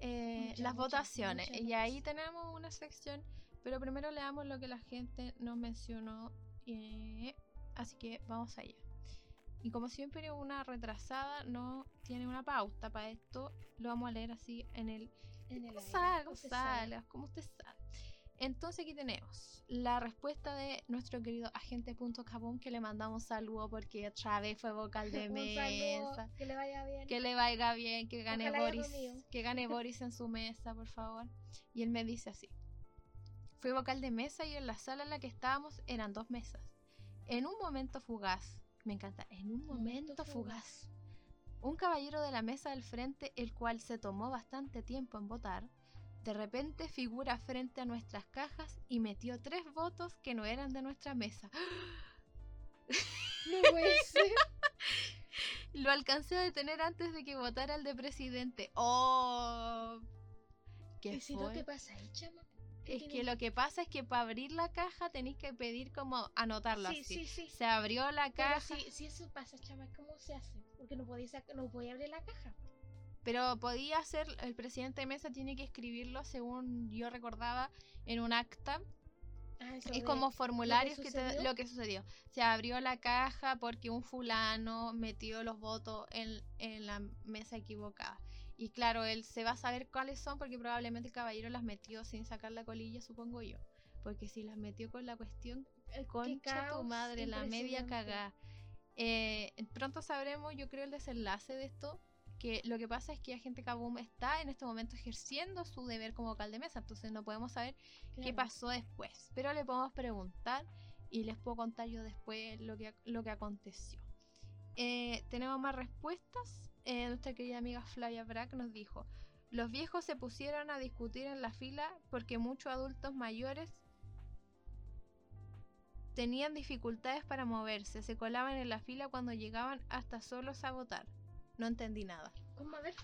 eh, Muchas, las muchas, votaciones. muchas y ahí tenemos una sección, pero primero leamos lo que la gente nos mencionó. eh, así que vamos allá. Y como siempre, una retrasada no tiene una pauta para esto. Lo vamos a leer así en el En el aire, como usted sabe. Entonces aquí tenemos la respuesta de nuestro querido agente Punto Cabón, que le mandamos saludo porque otra vez fue vocal de Un saludo, mesa. que le vaya bien. Que le vaya bien, que gane Ojalá Boris, que gane Boris en su mesa, por favor. Y él me dice así. Fui vocal de mesa y en la sala en la que estábamos eran dos mesas. En un momento fugaz, me encanta, en un momento, Momento fugaz. Un caballero de la mesa del frente, el cual se tomó bastante tiempo en votar, de repente figura frente a nuestras cajas y metió tres votos que no eran de nuestra mesa. No puede ser. Lo alcancé a detener antes de que votara el de presidente. ¡Oh! ¿Qué ¿Y si fue? qué pasa ahí, chama? ¿Qué Es que lo que pasa es que para abrir la caja tenéis que pedir como anotarlo Sí, así. sí, sí. Se abrió la Pero caja, si, si eso pasa, chama, ¿cómo se hace? Porque no podía, sac- no podía abrir la caja. Pero podía ser, el presidente de mesa tiene que escribirlo, según yo recordaba, en un acta. Ah, Es como formularios que te, lo que sucedió. Se abrió la caja porque un fulano metió los votos en, en la mesa equivocada. Y claro, él se va a saber cuáles son porque probablemente el caballero las metió sin sacar la colilla, supongo yo. Porque si las metió con la cuestión, concha tu madre, la media cagada. Eh, pronto sabremos, yo creo, el desenlace de esto. Que lo que pasa es que Agente Kaboom está en este momento ejerciendo su deber como vocal de mesa, entonces no podemos saber qué pasó después. Pero le podemos preguntar y les puedo contar yo después lo que, lo que aconteció. Eh, tenemos más respuestas. Eh, nuestra querida amiga Flavia Brack nos dijo: Los viejos se pusieron a discutir en la fila porque muchos adultos mayores tenían dificultades para moverse, se colaban en la fila cuando llegaban hasta solos a votar. No entendí nada. ¿Cómo? A ver,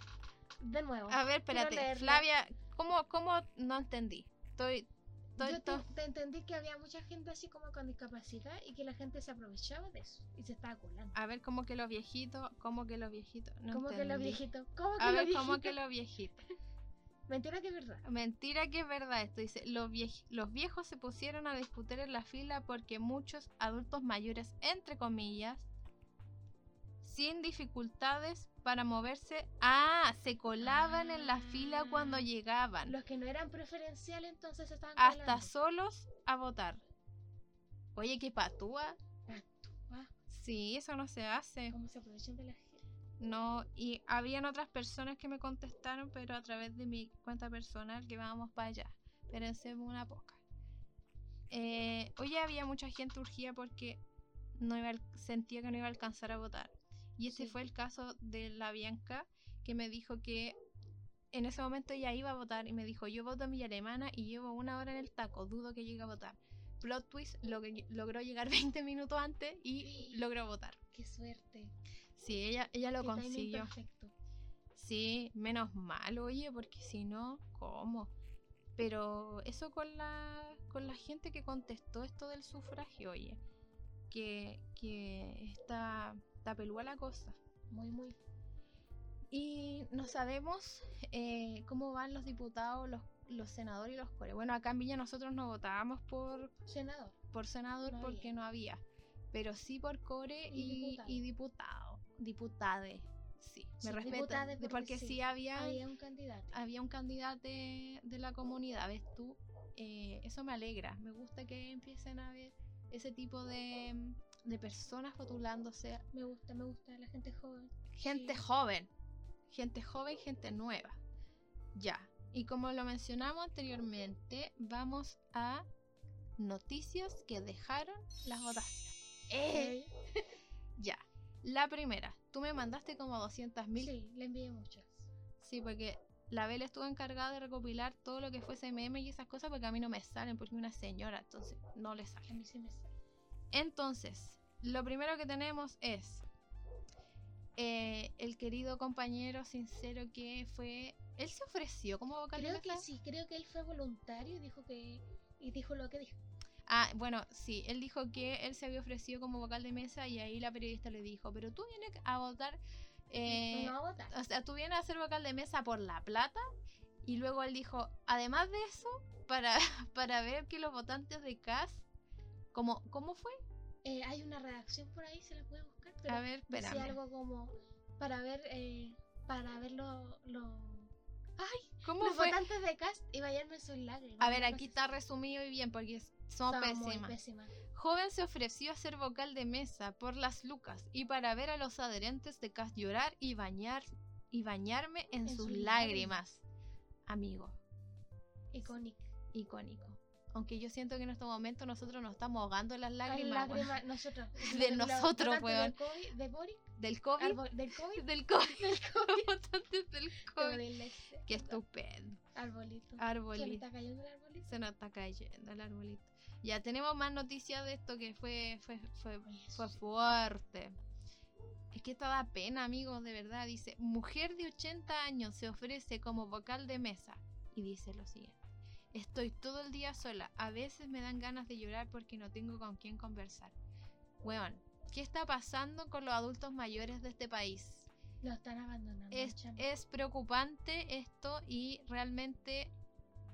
de nuevo. A ver, espérate. Flavia, ¿cómo, ¿cómo no entendí? Estoy, estoy, Yo te, te entendí que había mucha gente así como con discapacidad y que la gente se aprovechaba de eso y se estaba colando. A ver, ¿cómo que los viejitos? ¿Cómo que los viejitos? No ¿Cómo que los viejitos? ¿Cómo que A los ver, viejitos? ¿cómo que los viejitos? Mentira que es verdad. Mentira que es verdad esto. Dice, los, viej- los viejos se pusieron a discutir en la fila porque muchos adultos mayores, entre comillas, sin dificultades para moverse, ah, se colaban en la fila cuando Ah. llegaban. Los que no eran preferenciales entonces estaban hasta colando. solos a votar. Oye, qué patúa. Ah, Sí, eso no se hace. ¿Cómo se aprovechan de la gente? No, y habían otras personas que me contestaron, pero a través de mi cuenta personal que vamos para allá. Espérense una poca. Eh, hoy había mucha gente urgida porque no iba, al- sentía que no iba a alcanzar a votar. Y Sí. fue el caso de la Bianca, que me dijo que en ese momento ella iba a votar y me dijo, yo voto en Villa Alemana y llevo una hora en el taco, dudo que llegue a votar. Plot twist, log- logró llegar 20 minutos antes y logró votar. Qué suerte. Sí, ella, ella lo Qué consiguió. perfecto. Sí, menos mal, oye, porque si no, ¿cómo? Pero eso con la, con la gente que contestó esto del sufragio, oye, que, que está, está pelúa la cosa. Muy, muy. Y no sabemos eh, cómo van los diputados, los, los senadores y los core. Bueno, acá en Villa nosotros no votábamos por, Senador. por senador No porque había. no había, pero sí por core Y y, diputado. y diputado, diputade. Sí, Sí, me respetan. diputade Porque, porque sí, sí, había, Había un candidato. había un candidato de, de la comunidad, ¿ves tú? Eh, eso me alegra. Me gusta que empiecen a ver ese tipo de, de personas postulándose. Me gusta, me gusta la gente joven. Gente Sí. joven. Gente joven, gente nueva. Ya. Y como lo mencionamos anteriormente, vamos a noticias que dejaron las votaciones. ¡Eh! Ya. La primera. Tú me mandaste como 200 mil Sí, le envié muchas. Sí, porque la Bel estuvo encargada de recopilar todo lo que fuese meme y esas cosas porque a mí no me salen porque es una señora, entonces no le A sale. mí sí me sale. Entonces, lo primero que tenemos es eh, el querido compañero sincero que fue... Él se ofreció como vocal de Creo que sí, creo que él fue voluntario y dijo que. Y dijo lo que dijo. Ah, bueno, sí, él dijo que él se había ofrecido como vocal de mesa y ahí la periodista le dijo, pero tú vienes a votar... eh, no a votar. o sea, tú vienes a ser vocal de mesa por la plata y luego él dijo, además de eso, para, para ver que los votantes de CAS, como, ¿cómo fue? Eh, hay una redacción por ahí, se la puede buscar. Pero A ver, decía espérame. algo como para ver, eh, para ver lo- lo- ¿Cómo los fue? votantes de cast y bañarme sus lágrimas. A ver, aquí está resumido y bien porque muy pésimas. pésima. Joven se ofreció a ser vocal de mesa por las lucas y para ver a los adherentes de CAS llorar y bañar y bañarme en, En sus, sus lágrimas. Amigo, Icónico. icónico. Aunque yo siento que en este momento nosotros nos estamos ahogando en las Lágrimas, lágrimas weón. nosotros. De nosotros, weón. Del del COVID. del COVID, Del COVID. del COVID. del COVID. Qué estupendo. Arbolito. ¿Se me Arbolito. está cayendo el arbolito? Se nos está cayendo el arbolito. Ya tenemos más noticias de esto que fue, fue, fue, fue fuerte. Es que esto da pena, amigos, de verdad. Dice, mujer de 80 años se ofrece como vocal de mesa. Y dice lo siguiente. Estoy todo el día sola. A veces me dan ganas de llorar porque no tengo con quién conversar. Weón, ¿qué está pasando con los adultos mayores de este país? Lo están abandonando. Es, preocupante esto y realmente,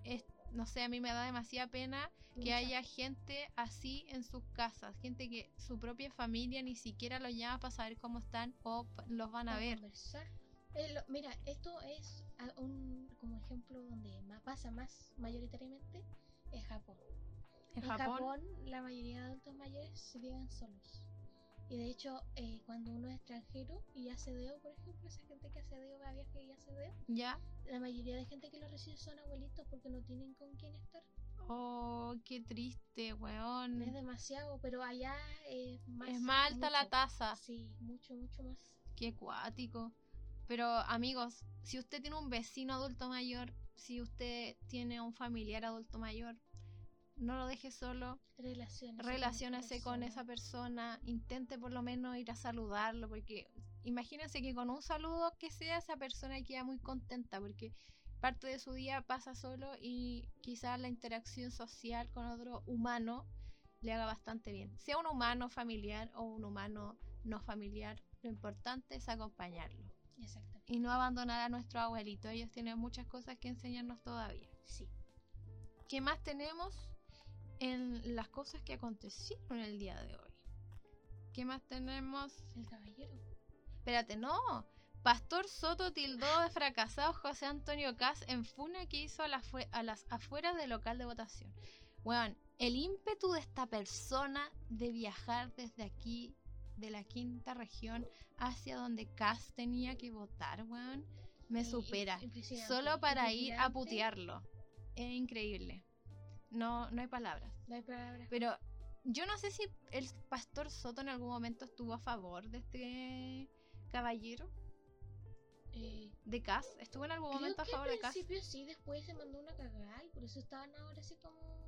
es, no sé, a mí me da demasiada pena que haya gente así en sus casas, gente que su propia familia ni siquiera los llama para saber cómo están o los van a ver. conversar. Eh, lo- mira, esto es un como ejemplo donde más pasa más mayoritariamente es Japón. En En Japón, Japón, la mayoría de adultos mayores viven solos. Y de hecho, eh, cuando uno es extranjero y hace deo, por ejemplo, esa gente que hace deo, va a viaje y hace deo, ya. la mayoría de gente que lo recibe son abuelitos porque no tienen con quién estar. Oh, qué triste, weón. Es demasiado, pero allá es más. Es más alta la mucho. tasa. Sí, mucho, mucho más. Qué cuático. Pero amigos, si usted tiene un vecino adulto mayor, si usted tiene un familiar adulto mayor, no lo deje solo, Relaciones. relaciónese con esa persona, intente por lo menos ir a saludarlo, porque imagínense que con un saludo que sea esa persona queda muy contenta, porque parte de su día pasa solo y quizás la interacción social con otro humano le haga bastante bien. Sea un humano familiar o un humano no familiar, lo importante es acompañarlo Exactamente. y no abandonar a nuestro abuelito. Ellos tienen muchas cosas que enseñarnos todavía. Sí. ¿Qué más tenemos en las cosas que acontecieron el día de hoy? ¿Qué más tenemos? El caballero. Espérate, no. Pastor Soto tildó de fracasado José Antonio Cas en funa que hizo a, la a las afueras del local de votación. Weón, el ímpetu de esta persona de viajar desde aquí, de la quinta región, hacia donde Cas tenía que votar, weón, me supera. Solo para ir a putearlo. Es increíble. No, no hay palabras. No hay palabras. Pero yo no sé si el pastor Soto en algún momento estuvo a favor de este caballero Eh, de Cas. ¿Estuvo en algún creo momento a que favor al de Cas? principio sí, después se mandó una cagada y por eso estaban ahora así como.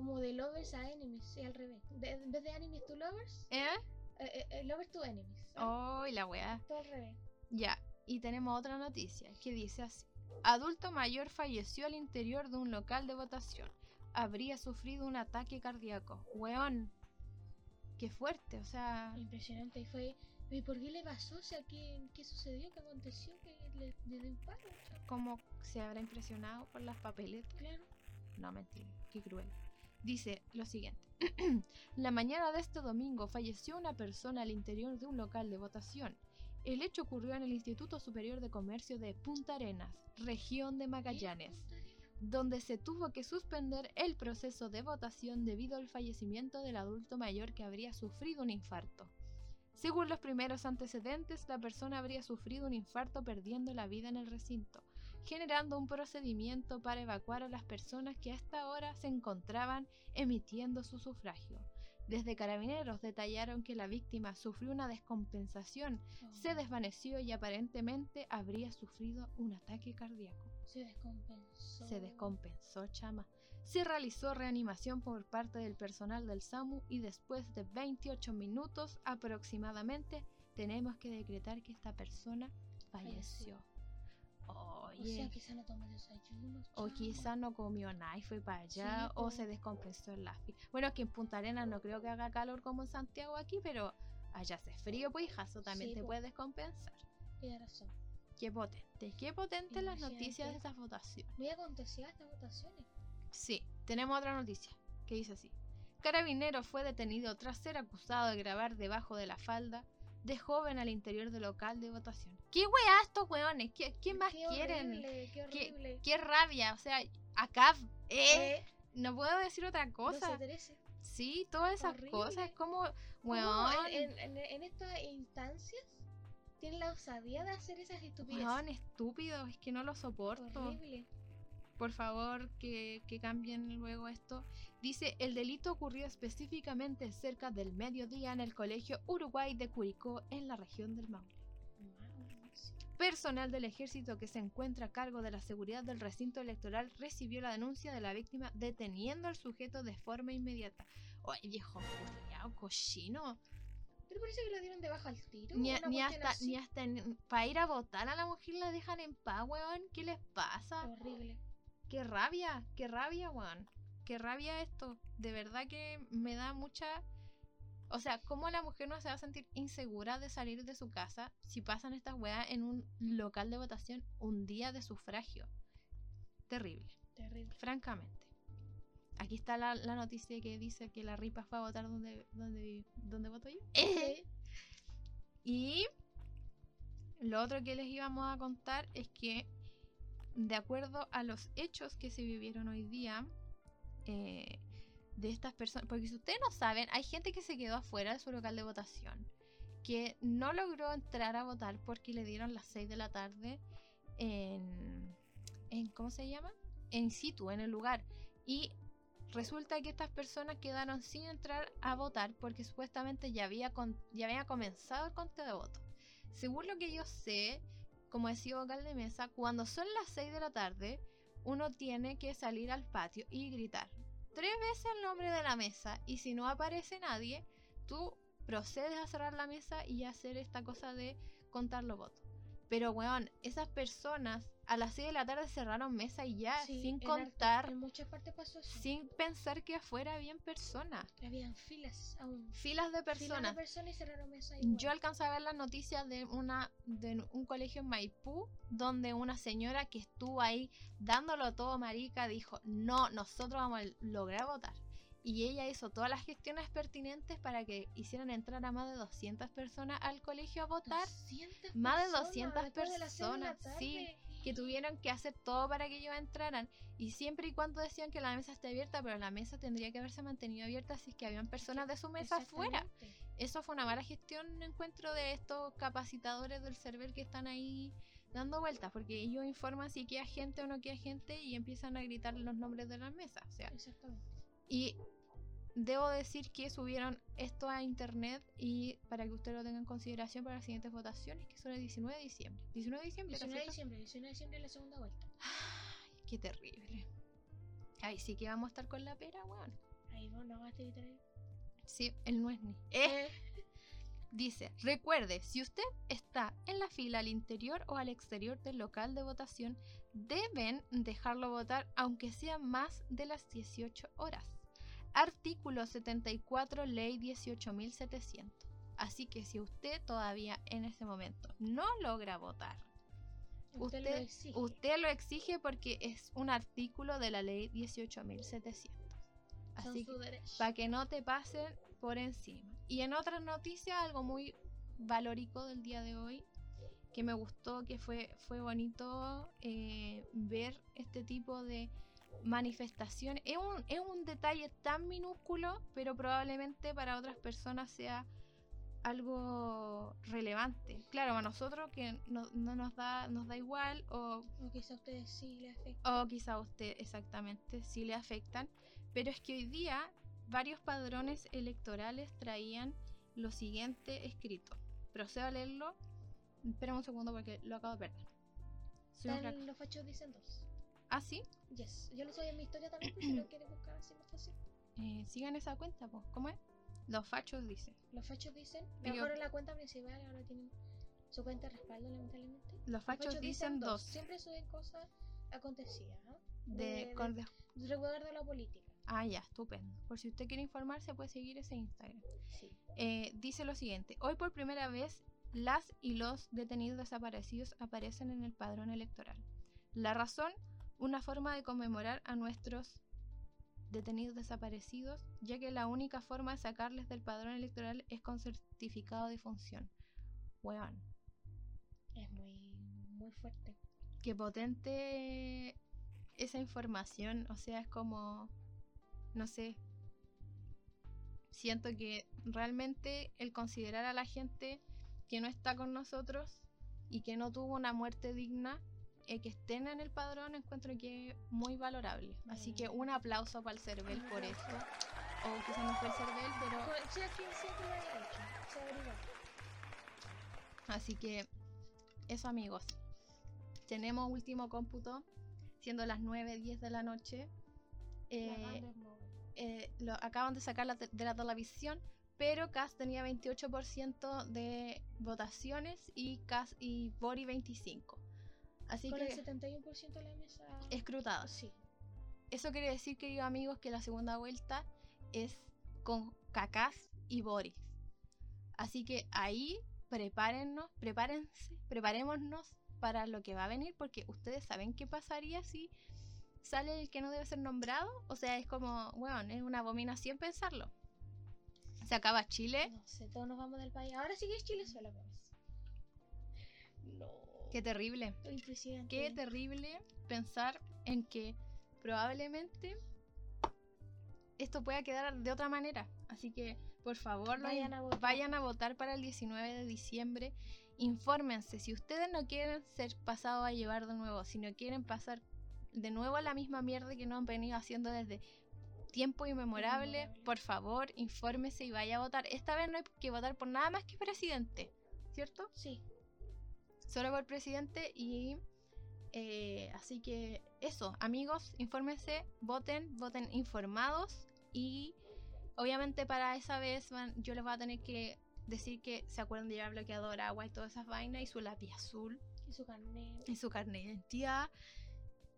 Como de lovers a enemies, sí, al revés. De- en vez de enemies to lovers, ¿Eh? eh, eh, eh, lovers to enemies. Oh, y la weá. Todo al revés. Ya. Y tenemos otra noticia que dice así. Adulto mayor falleció al interior de un local de votación. Habría sufrido un ataque cardíaco. Weón. Qué fuerte, o sea... Impresionante. Y fue. ¿Y por qué le pasó? O sea, ¿qué, qué sucedió? ¿Qué aconteció? Que le, le dio un paro. ¿Cómo se habrá impresionado por las papeletas? claro. No, mentira, qué cruel. Dice lo siguiente. La mañana de este domingo falleció una persona al interior de un local de votación. El hecho ocurrió en el Instituto Superior de Comercio de Punta Arenas, región de Magallanes, donde se tuvo que suspender el proceso de votación debido al fallecimiento del adulto mayor que habría sufrido un infarto. Según los primeros antecedentes, la persona habría sufrido un infarto perdiendo la vida en el recinto, generando un procedimiento para evacuar a las personas que a esta hora se encontraban emitiendo su sufragio. Desde carabineros detallaron que la víctima sufrió una descompensación, Oh, se desvaneció y aparentemente habría sufrido un ataque cardíaco. se descompensó. Se descompensó, chama. Se realizó reanimación por parte del personal del SAMU y después de 28 minutos aproximadamente tenemos que decretar que esta persona falleció. Oye, sea, quizá no tomó desayuno. o chamo. quizá no comió nada y fue para allá, Sí, o po. se descompensó en la fi- Bueno, que en Punta Arenas no creo que haga calor como en Santiago aquí, pero allá hace frío, pues hija, eso también Sí, te po. puede descompensar. Tienes razón. Qué potente, qué potente las noticias de estas votaciones. Muy acontecida estas votaciones. Sí, tenemos otra noticia que dice así. Carabinero fue detenido tras ser acusado de grabar debajo de la falda de joven al interior del local de votación. ¿Qué weá estos weones? ¿Qué, qué más Qué quieren? Horrible, qué horrible. Qué rabia, o sea, acá, eh, Eh, no puedo decir otra cosa. Sí, todas esas Horrible. cosas, es como, ¿Cómo weón, en, en- en estas instancias tienen la osadía de hacer esas estupideces. weón, estúpido, es que no lo soporto. Horrible. Por favor, que, que cambien luego esto. Dice, el delito ocurrió específicamente cerca del mediodía en el Colegio Uruguay de Curicó, en la región del Maule. Personal del ejército que se encuentra a cargo de la seguridad del recinto electoral recibió la denuncia de la víctima deteniendo al sujeto de forma inmediata. Oye, viejo culiao, cochino. ¿Te parece que la dieron de baja al tiro? Ni, hasta, así. ni hasta para ir a votar a la mujer la dejan en paz, weón. ¿Qué les pasa? Horrible. Qué rabia, qué rabia, weón. Qué rabia esto. De verdad que me da mucha... O sea, ¿cómo la mujer no se va a sentir insegura de salir de su casa si pasan estas weas en un local de votación un día de sufragio? Terrible, Terrible. francamente. Aquí está la, la noticia que dice que la ripa fue a votar donde, donde, donde voto yo. Y lo otro que les íbamos a contar es que, de acuerdo a los hechos que se vivieron hoy día, eh, de estas personas, porque si ustedes no saben, hay gente que se quedó afuera de su local de votación, que no logró entrar a votar porque le dieron las 6 de la tarde en, ¿cómo se llama? En situ, en el lugar. Y resulta que estas personas quedaron sin entrar a votar porque supuestamente ya había, ya había comenzado el conteo de votos. Según lo que yo sé, como decía vocal de mesa, cuando son las 6 de la tarde, uno tiene que salir al patio y gritar tres veces el nombre de la mesa y si no aparece nadie, tú procedes a cerrar la mesa y hacer esta cosa de contar los votos. Pero, weón, esas personas a las 6 de la tarde cerraron mesa y ya, Sí, sin contar, En muchas partes pasó eso. sin pensar que afuera habían personas, Habían filas aún. filas de Filas personas. de personas y cerraron mesa igual. Yo alcancé a ver las noticias de una de un colegio en Maipú donde una señora que estuvo ahí dándolo todo marica dijo, "No, nosotros vamos a lograr votar." Y ella hizo todas las gestiones pertinentes para que hicieran entrar a más de 200 personas al colegio a votar, 200 Más de personas 200 después de las seis de la personas, sí. que tuvieron que hacer todo para que ellos entraran y siempre y cuando decían que la mesa esté abierta, pero la mesa tendría que haberse mantenido abierta si es que habían personas de su mesa afuera eso fue una mala gestión encuentro de estos capacitadores del server que están ahí dando vueltas, porque ellos informan si queda gente o no queda gente y empiezan a gritar los nombres de las mesas. O sea, Exactamente. Y debo decir que subieron esto a internet y para que ustedes lo tengan en consideración para las siguientes votaciones, que son el 19 de diciembre. 19 de diciembre, ¿no es 19 de diciembre, 19 de diciembre es la segunda vuelta. Ay, qué terrible. Ay, sí que vamos a estar con la pera, weón. Ahí vos no vas a gritar ahí. Sí, el no es ni. Eh, Dice, recuerde, si usted está en la fila al interior o al exterior del local de votación, deben dejarlo votar aunque sea más de las 18 horas. Artículo 74, ley 18.700. Así que si usted todavía en ese momento no logra votar, Usted, usted, lo exige. usted lo exige porque es un artículo de la ley 18.700. Son Así que para que no te pasen por encima. Y en otras noticias, algo muy valórico del día de hoy, que me gustó, que fue, fue bonito eh, ver este tipo de manifestaciones. Es un, es un detalle tan minúsculo, pero probablemente para otras personas sea algo relevante. Claro, a nosotros que no, no nos da nos da igual o O quizá a ustedes sí le afecta. o quizá a usted exactamente sí le afectan, pero es que hoy día varios padrones electorales traían lo siguiente escrito. Procedo a leerlo. Espera un segundo porque lo acabo de perder. Soy los fachos dicen dos. Ah, sí. Yes. Yo lo soy en mi historia también, pero si lo quieren buscar así más fácil. Eh, sigan esa cuenta, pues. ¿Cómo es? Los fachos dicen. Los fachos dicen. Me acuerdo la cuenta principal, ahora tienen su cuenta de respaldo, lamentablemente. Los Los fachos dicen dos. Siempre suben cosas acontecidas, ¿ah? De, de- con- de- de la política. Ah, ya, estupendo. Por si usted quiere informarse, puede seguir ese Instagram. Sí. Eh, dice lo siguiente, hoy por primera vez las y los detenidos desaparecidos aparecen en el padrón electoral. La razón, una forma de conmemorar a nuestros detenidos desaparecidos, ya que la única forma de sacarles del padrón electoral es con certificado de función. Weón, Es muy, muy fuerte. qué potente esa información, o sea, es como, no sé, siento que realmente el considerar a la gente que no está con nosotros y que no tuvo una muerte digna, eh, que estén en el padrón, encuentro que es muy valorable. Así que un aplauso para el CERVEL por eso. O quizás no fue el CERVEL, pero... Lo hecho, se. Así que eso amigos. Tenemos último cómputo, siendo las 9, 10 de la noche. Eh, eh, lo acaban de sacar la te- de la televisión, pero Cast tenía 28% de votaciones y Cast y Bori 25. Así Con que el 71% de la mesa. escrutados. Sí. Eso quiere decir, queridos amigos, que la segunda vuelta es con Cacás y Boris. Así que ahí prepárennos, prepárense, preparémonos para lo que va a venir, porque ustedes saben qué pasaría si sale el que no debe ser nombrado. O sea, es como, bueno, es una abominación pensarlo. Se acaba Chile. No sé, todos nos vamos del país. Ahora sí que es Chile sola, pues. Qué terrible. Impresionante. Qué terrible pensar en que probablemente esto pueda quedar de otra manera. Así que, por favor, los Vayan a votar. vayan a votar para el 19 de diciembre. Infórmense. Si ustedes no quieren ser pasados a llevar de nuevo, si no quieren pasar de nuevo a la misma mierda que no han venido haciendo desde tiempo inmemorable, Inmemorable. por favor, infórmese y vaya a votar. Esta vez no hay que votar por nada más que presidente, ¿cierto? Sí. Solo por presidente y eh, así que eso, amigos, infórmense, voten, voten informados y obviamente para esa vez van- yo les voy a tener que decir que se acuerdan de llevar bloqueador agua y todas esas vainas y su lápiz azul Y su carnet. y su carnet de identidad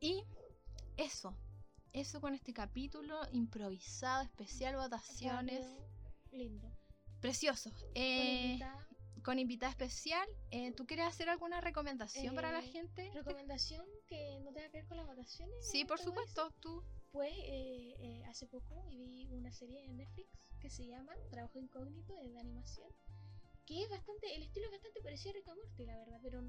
y eso, eso con este capítulo improvisado, especial, votaciones, Lindo. precioso. Eh. Con invitada especial, eh, ¿tú quieres hacer alguna recomendación para la Eh, gente? Recomendación que no tenga que ver con las votaciones. Sí, por eso. supuesto, tú. Pues eh, eh, hace poco vi una serie en Netflix que se llama Trabajo Incógnito, de animación. Que es bastante, el estilo es bastante parecido a Rick and Morty, la verdad, pero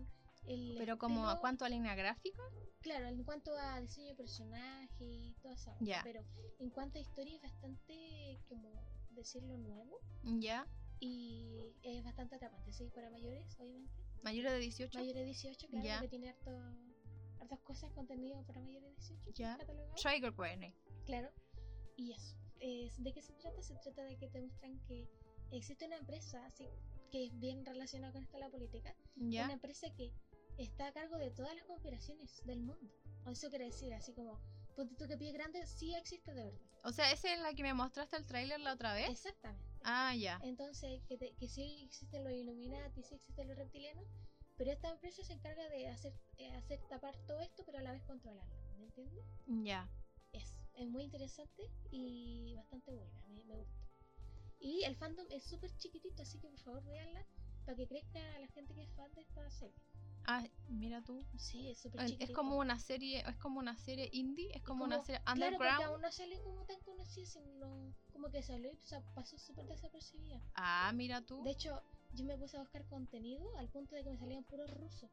el Pero como a cuánto a línea gráfica, Claro, en cuanto a diseño de personaje y toda esa Ya. Pero en cuanto a historia es bastante, como decirlo, nuevo. ya, Y es bastante atrapante, sí, para mayores, obviamente. mayores de 18, Mayores de 18, claro, Ya. que tiene harto, hartas cosas, contenido para mayores de 18. Ya. catalogado. Trigger Warning. Claro. Y eso. Es, ¿De qué se trata? Se trata de que te muestran que existe una empresa, así que es bien relacionada con esto la política. Una empresa que está a cargo de todas las conspiraciones del mundo. O eso quiere decir, así como, ponte tú que pie grande sí existe de verdad. o sea, ¿esa es la que me mostraste el tráiler la otra vez? Exactamente. Ah, ya, Entonces, que, te- que sí existen los Illuminati, sí existen los reptilianos, pero esta empresa se encarga de hacer, eh, hacer tapar todo esto, pero a la vez controlarlo. ¿Me entiendes? ya. Es, es muy interesante y bastante buena, me, me gusta. Y el fandom es súper chiquitito, así que por favor véanla para que crezca la gente que es fan de esta serie. Ah, mira tú. Sí, es súper chiquitito. Es como una serie, es como una serie indie, es como, una como- serie Claro, porque underground. aún no como tan conocida, sino como que salió y pasó súper desapercibida. Ah, mira tú. De hecho, yo me puse a buscar contenido al punto de que me salían puros rusos.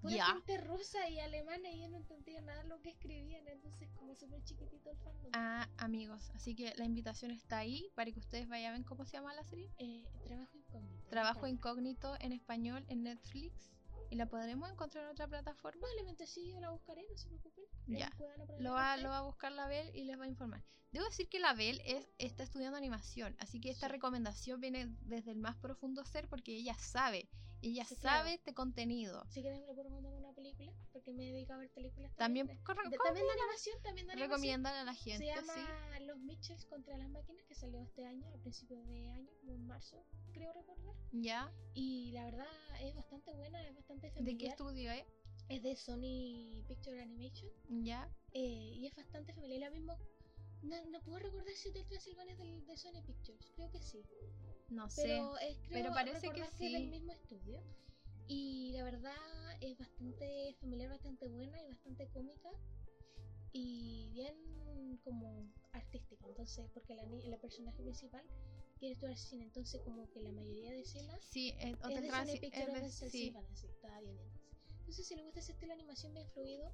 Pura Ya. gente rusa y alemana y yo no entendía nada de lo que escribían, entonces como súper chiquitito el fandom. Ah, amigos, así que la invitación está ahí para que ustedes vayan a ver cómo se llama la serie. Eh, trabajo incógnito. Trabajo incógnito en español en Netflix y la podremos encontrar en otra plataforma. Probablemente sí, yo la buscaré, no se preocupen. Ya. Lo va, lo va a buscar la Bel y les va a informar. Debo decir que la Bel es, está estudiando animación, así que esta Sí. recomendación viene desde el más profundo ser porque ella sabe, ella Sí, sabe claro. este contenido. Si quieren le puedo una película, porque me he dedicado a ver películas También, también. corre- de, de- también de animación, también de animación. recomiendan a la Se gente, llama sí. Los Mitchells contra las máquinas, que salió este año, a principios de año, como en marzo, creo recordar. ¿Ya? Y la verdad es bastante buena, es bastante ¿De familiar. qué estudio es? Es de Sony Picture Animation ¿Ya? eh, y es bastante familiar. Lo mismo, no, no puedo recordar si es de Transilvania del, de Sony Pictures, creo que sí. No sé. Pero, es, creo pero parece que sí. es del mismo estudio. Y la verdad es bastante familiar, bastante buena y bastante cómica. Y bien como artística. Entonces, porque la, ni- la personaje principal quiere estudiar cine. Entonces, como que la mayoría de escenas Sí, es, de o de sí. Estaba bien entonces. Entonces, si les gusta ese estilo de animación bien fluido,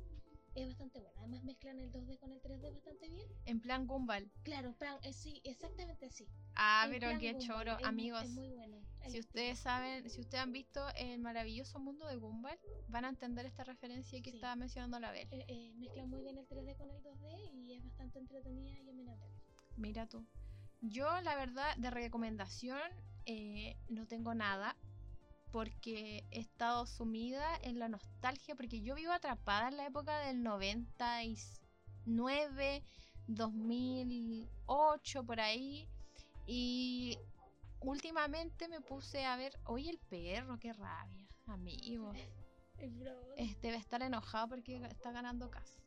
es bastante buena. Además, mezclan el 2D con el 3D bastante bien. En plan Gumball. Claro, en plan, eh, sí, exactamente así. Ah, En pero qué choro, es amigos. Es muy bueno. Si ustedes saben, si ustedes han visto el maravilloso mundo de Gumball, van a entender esta referencia que Sí. estaba mencionando la Bel. Eh, eh, mezclan muy bien el 3D con el 2D y es bastante entretenida y amenable. Mira tú. Yo, la verdad, de recomendación eh, no tengo nada. Porque he estado sumida en la nostalgia. Porque yo vivo atrapada en la época del 99, 2008, por ahí. Y últimamente me puse a ver, oye el perro, qué rabia, amigo. El bro. Eh, debe estar enojado porque está ganando casa.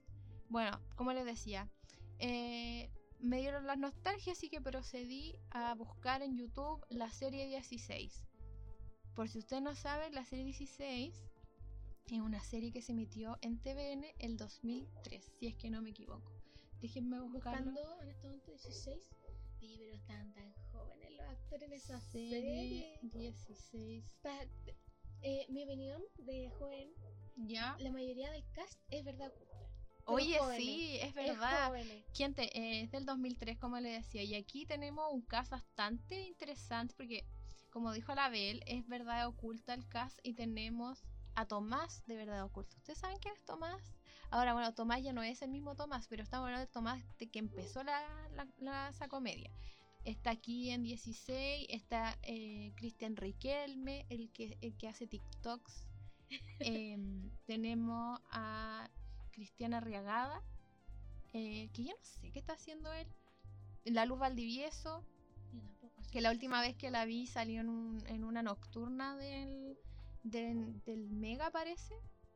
Bueno, como les decía, eh, me dieron las nostalgias, así que procedí a buscar en YouTube la serie 16. Por si usted no sabe, la serie 16 es una serie que se emitió en TVN el 2003, si es que no me equivoco. Déjenme buscarlo. Buscando en este momento 16. Oye, pero están tan jóvenes los actores en esa Serie serie. 16. Está- eh, mi opinión de joven, ¿Ya? la mayoría del cast es verdad. Pero Oye, jóvenes, sí, es es verdad. jóvenes. Gente, eh, es del 2003, como le decía, y aquí tenemos un cast bastante interesante porque, como dijo la Bel, es verdad oculta el cast y tenemos a Tomás de verdad oculta. ¿Ustedes saben quién es Tomás? Ahora, bueno, Tomás ya no es el mismo Tomás, pero estamos hablando de Tomás de que empezó la, la- la- esa comedia. Está aquí en 16, está eh, Cristian Riquelme, el que, el que hace TikToks. Em, tenemos a Cristiana Arriagada, eh, que yo no sé qué está haciendo él. La Luz Valdivieso, que la última vez que la vi salió en, un- en una nocturna del, del, del Mega, parece.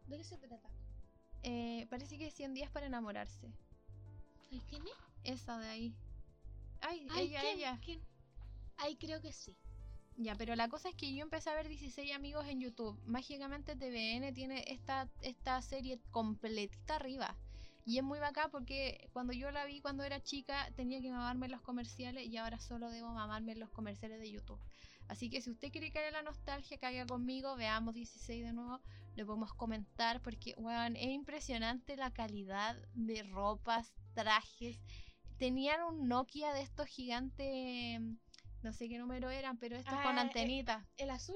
¿De qué se trata? Eh, parece que es 100 días para enamorarse. ¿Ay, quién es? Esa de ahí. Ay, Ay, ella, ¿quién? ella. ¿Quién? Ay, creo que sí. Ya, pero la cosa es que yo empecé a ver 16 amigos en YouTube. Mágicamente TVN tiene esta, esta serie completita arriba. Y es muy bacán porque cuando yo la vi cuando era chica tenía que mamarme los comerciales y ahora solo debo mamarme los comerciales de YouTube. Así que si usted quiere caer en la nostalgia, caiga conmigo, veamos 16 de nuevo, le podemos comentar porque, weón, es impresionante la calidad de ropas, trajes. Tenían un Nokia de estos gigantes, no sé qué número eran, pero estos con Ah, eh, antenitas. ¿El azul?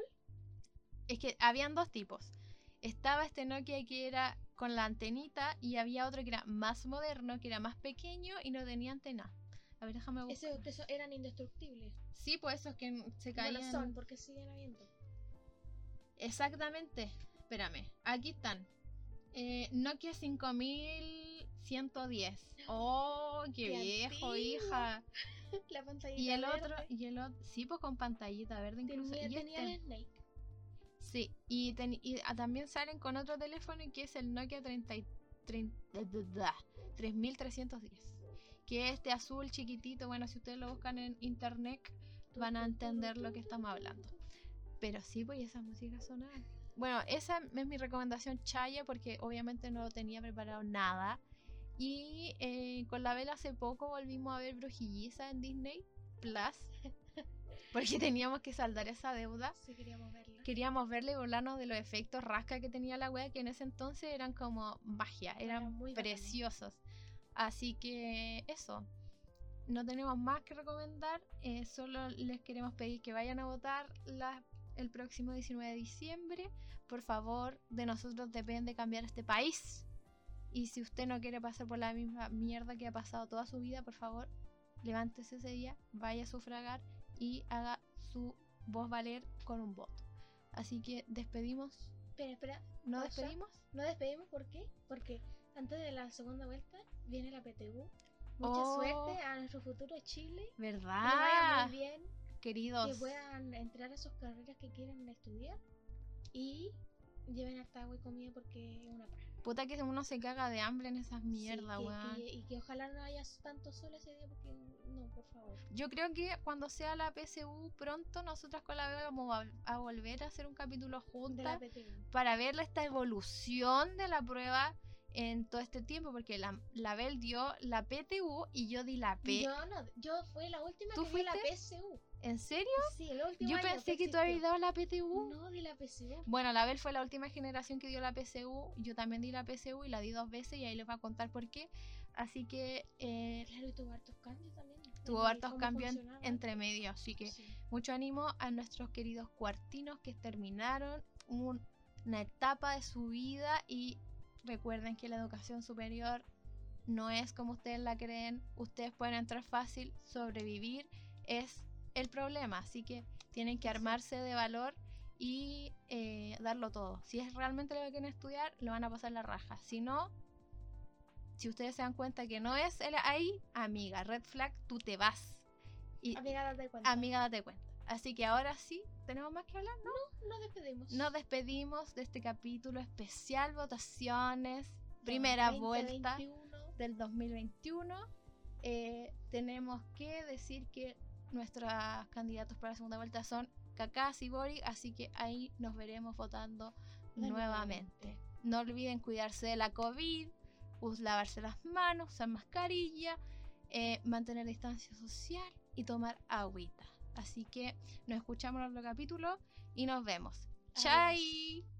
Es que habían dos tipos. Estaba este Nokia que era con la antenita y había otro que era más moderno, que era más pequeño y no tenía antena. A ver, déjame buscar. Esos so- eran indestructibles. Sí, pues esos que se No caían. lo son porque siguen habiendo. Exactamente. Espérame, aquí están. Eh, Nokia 5110. Oh, qué, Qué viejo, antiguo. hija. La pantalla Y el otro, y el otro, sí, pues con pantallita verde incluso. tenía, y tenía este- el Snake. Sí, y, ten- y, ah, también salen con otro teléfono que es el Nokia 30, y- 30 da, 3310. Que es este azul chiquitito. Bueno, si ustedes lo buscan en internet van a entender lo que estamos hablando. Pero sí, pues esa música sonaba. Bueno, esa es mi recomendación Chaya porque obviamente no tenía preparado nada. Y eh, con la vela hace poco volvimos a ver Brujilliza en Disney Plus. Porque teníamos que saldar esa deuda Sí, queríamos verla. queríamos verle y burlarnos de los efectos rasca que tenía la wea, que en ese entonces eran como magia, eran Eran muy preciosos. Así que eso, no tenemos más que recomendar, eh, solo les queremos pedir que vayan a votar el próximo 19 de diciembre. Por favor, de nosotros depende cambiar este país. Y si usted no quiere pasar por la misma mierda que ha pasado toda su vida, por favor, levántese ese día, vaya a sufragar y haga su voz valer con un voto. Así que despedimos. Espera, espera. ¿No pausa. despedimos? No despedimos, ¿por qué? Porque antes de la segunda vuelta viene la PTU. Mucha Oh. suerte a nuestro futuro Chile. Que le vaya ¿Verdad? muy bien. Queridos. Que puedan entrar a sus carreras que quieran estudiar. Y lleven harta agua y comida porque es una praga. Puta que uno se caga de hambre en esas Sí, mierdas, que- weón. que- y que ojalá no haya tanto sol ese día porque no, por favor. Yo creo que cuando sea la PSU pronto, nosotras con la Bea vamos a, a volver a hacer un capítulo juntas para ver esta evolución de la prueba en todo este tiempo, porque la, la Bel dio la PTU y yo di la P. Yo no, yo fui la última ¿Tú que vi la? PSU. ¿En serio? Sí, el último Yo año pensé que tú habías dado la PTU. No, di la PSU. Bueno, la Bel fue la última generación que dio la PSU. Yo también di la PSU y la di dos veces y ahí les voy a contar por qué. Así que eh, Claro, y tuvo hartos cambios también. tuvo hartos cambios en- entre medio. Así que Sí. mucho ánimo a nuestros queridos cuartinos que terminaron un- una etapa de su vida y recuerden que la educación superior no es como ustedes la creen. Ustedes pueden entrar fácil, sobrevivir es el problema. Así que tienen que armarse de valor y eh, darlo todo. Si es realmente lo que quieren estudiar, lo van a pasar la raja. Si no, si ustedes se dan cuenta que no es el ahí, amiga, red flag, tú te vas. Y, Amiga, date cuenta. amiga, date cuenta. Así que ahora sí, tenemos más que hablar, ¿no? Nos despedimos. Nos despedimos de este capítulo especial, votaciones, primera vuelta 2021. del 2021. Eh, tenemos que decir que nuestros candidatos para la segunda vuelta son Kaká y Boric, así que ahí nos veremos votando nuevamente. No olviden cuidarse de la COVID, lavarse las manos, usar mascarilla, eh, mantener distancia social y tomar agüita. Así que nos escuchamos en otro capítulo y nos vemos. Adiós. ¡Chai!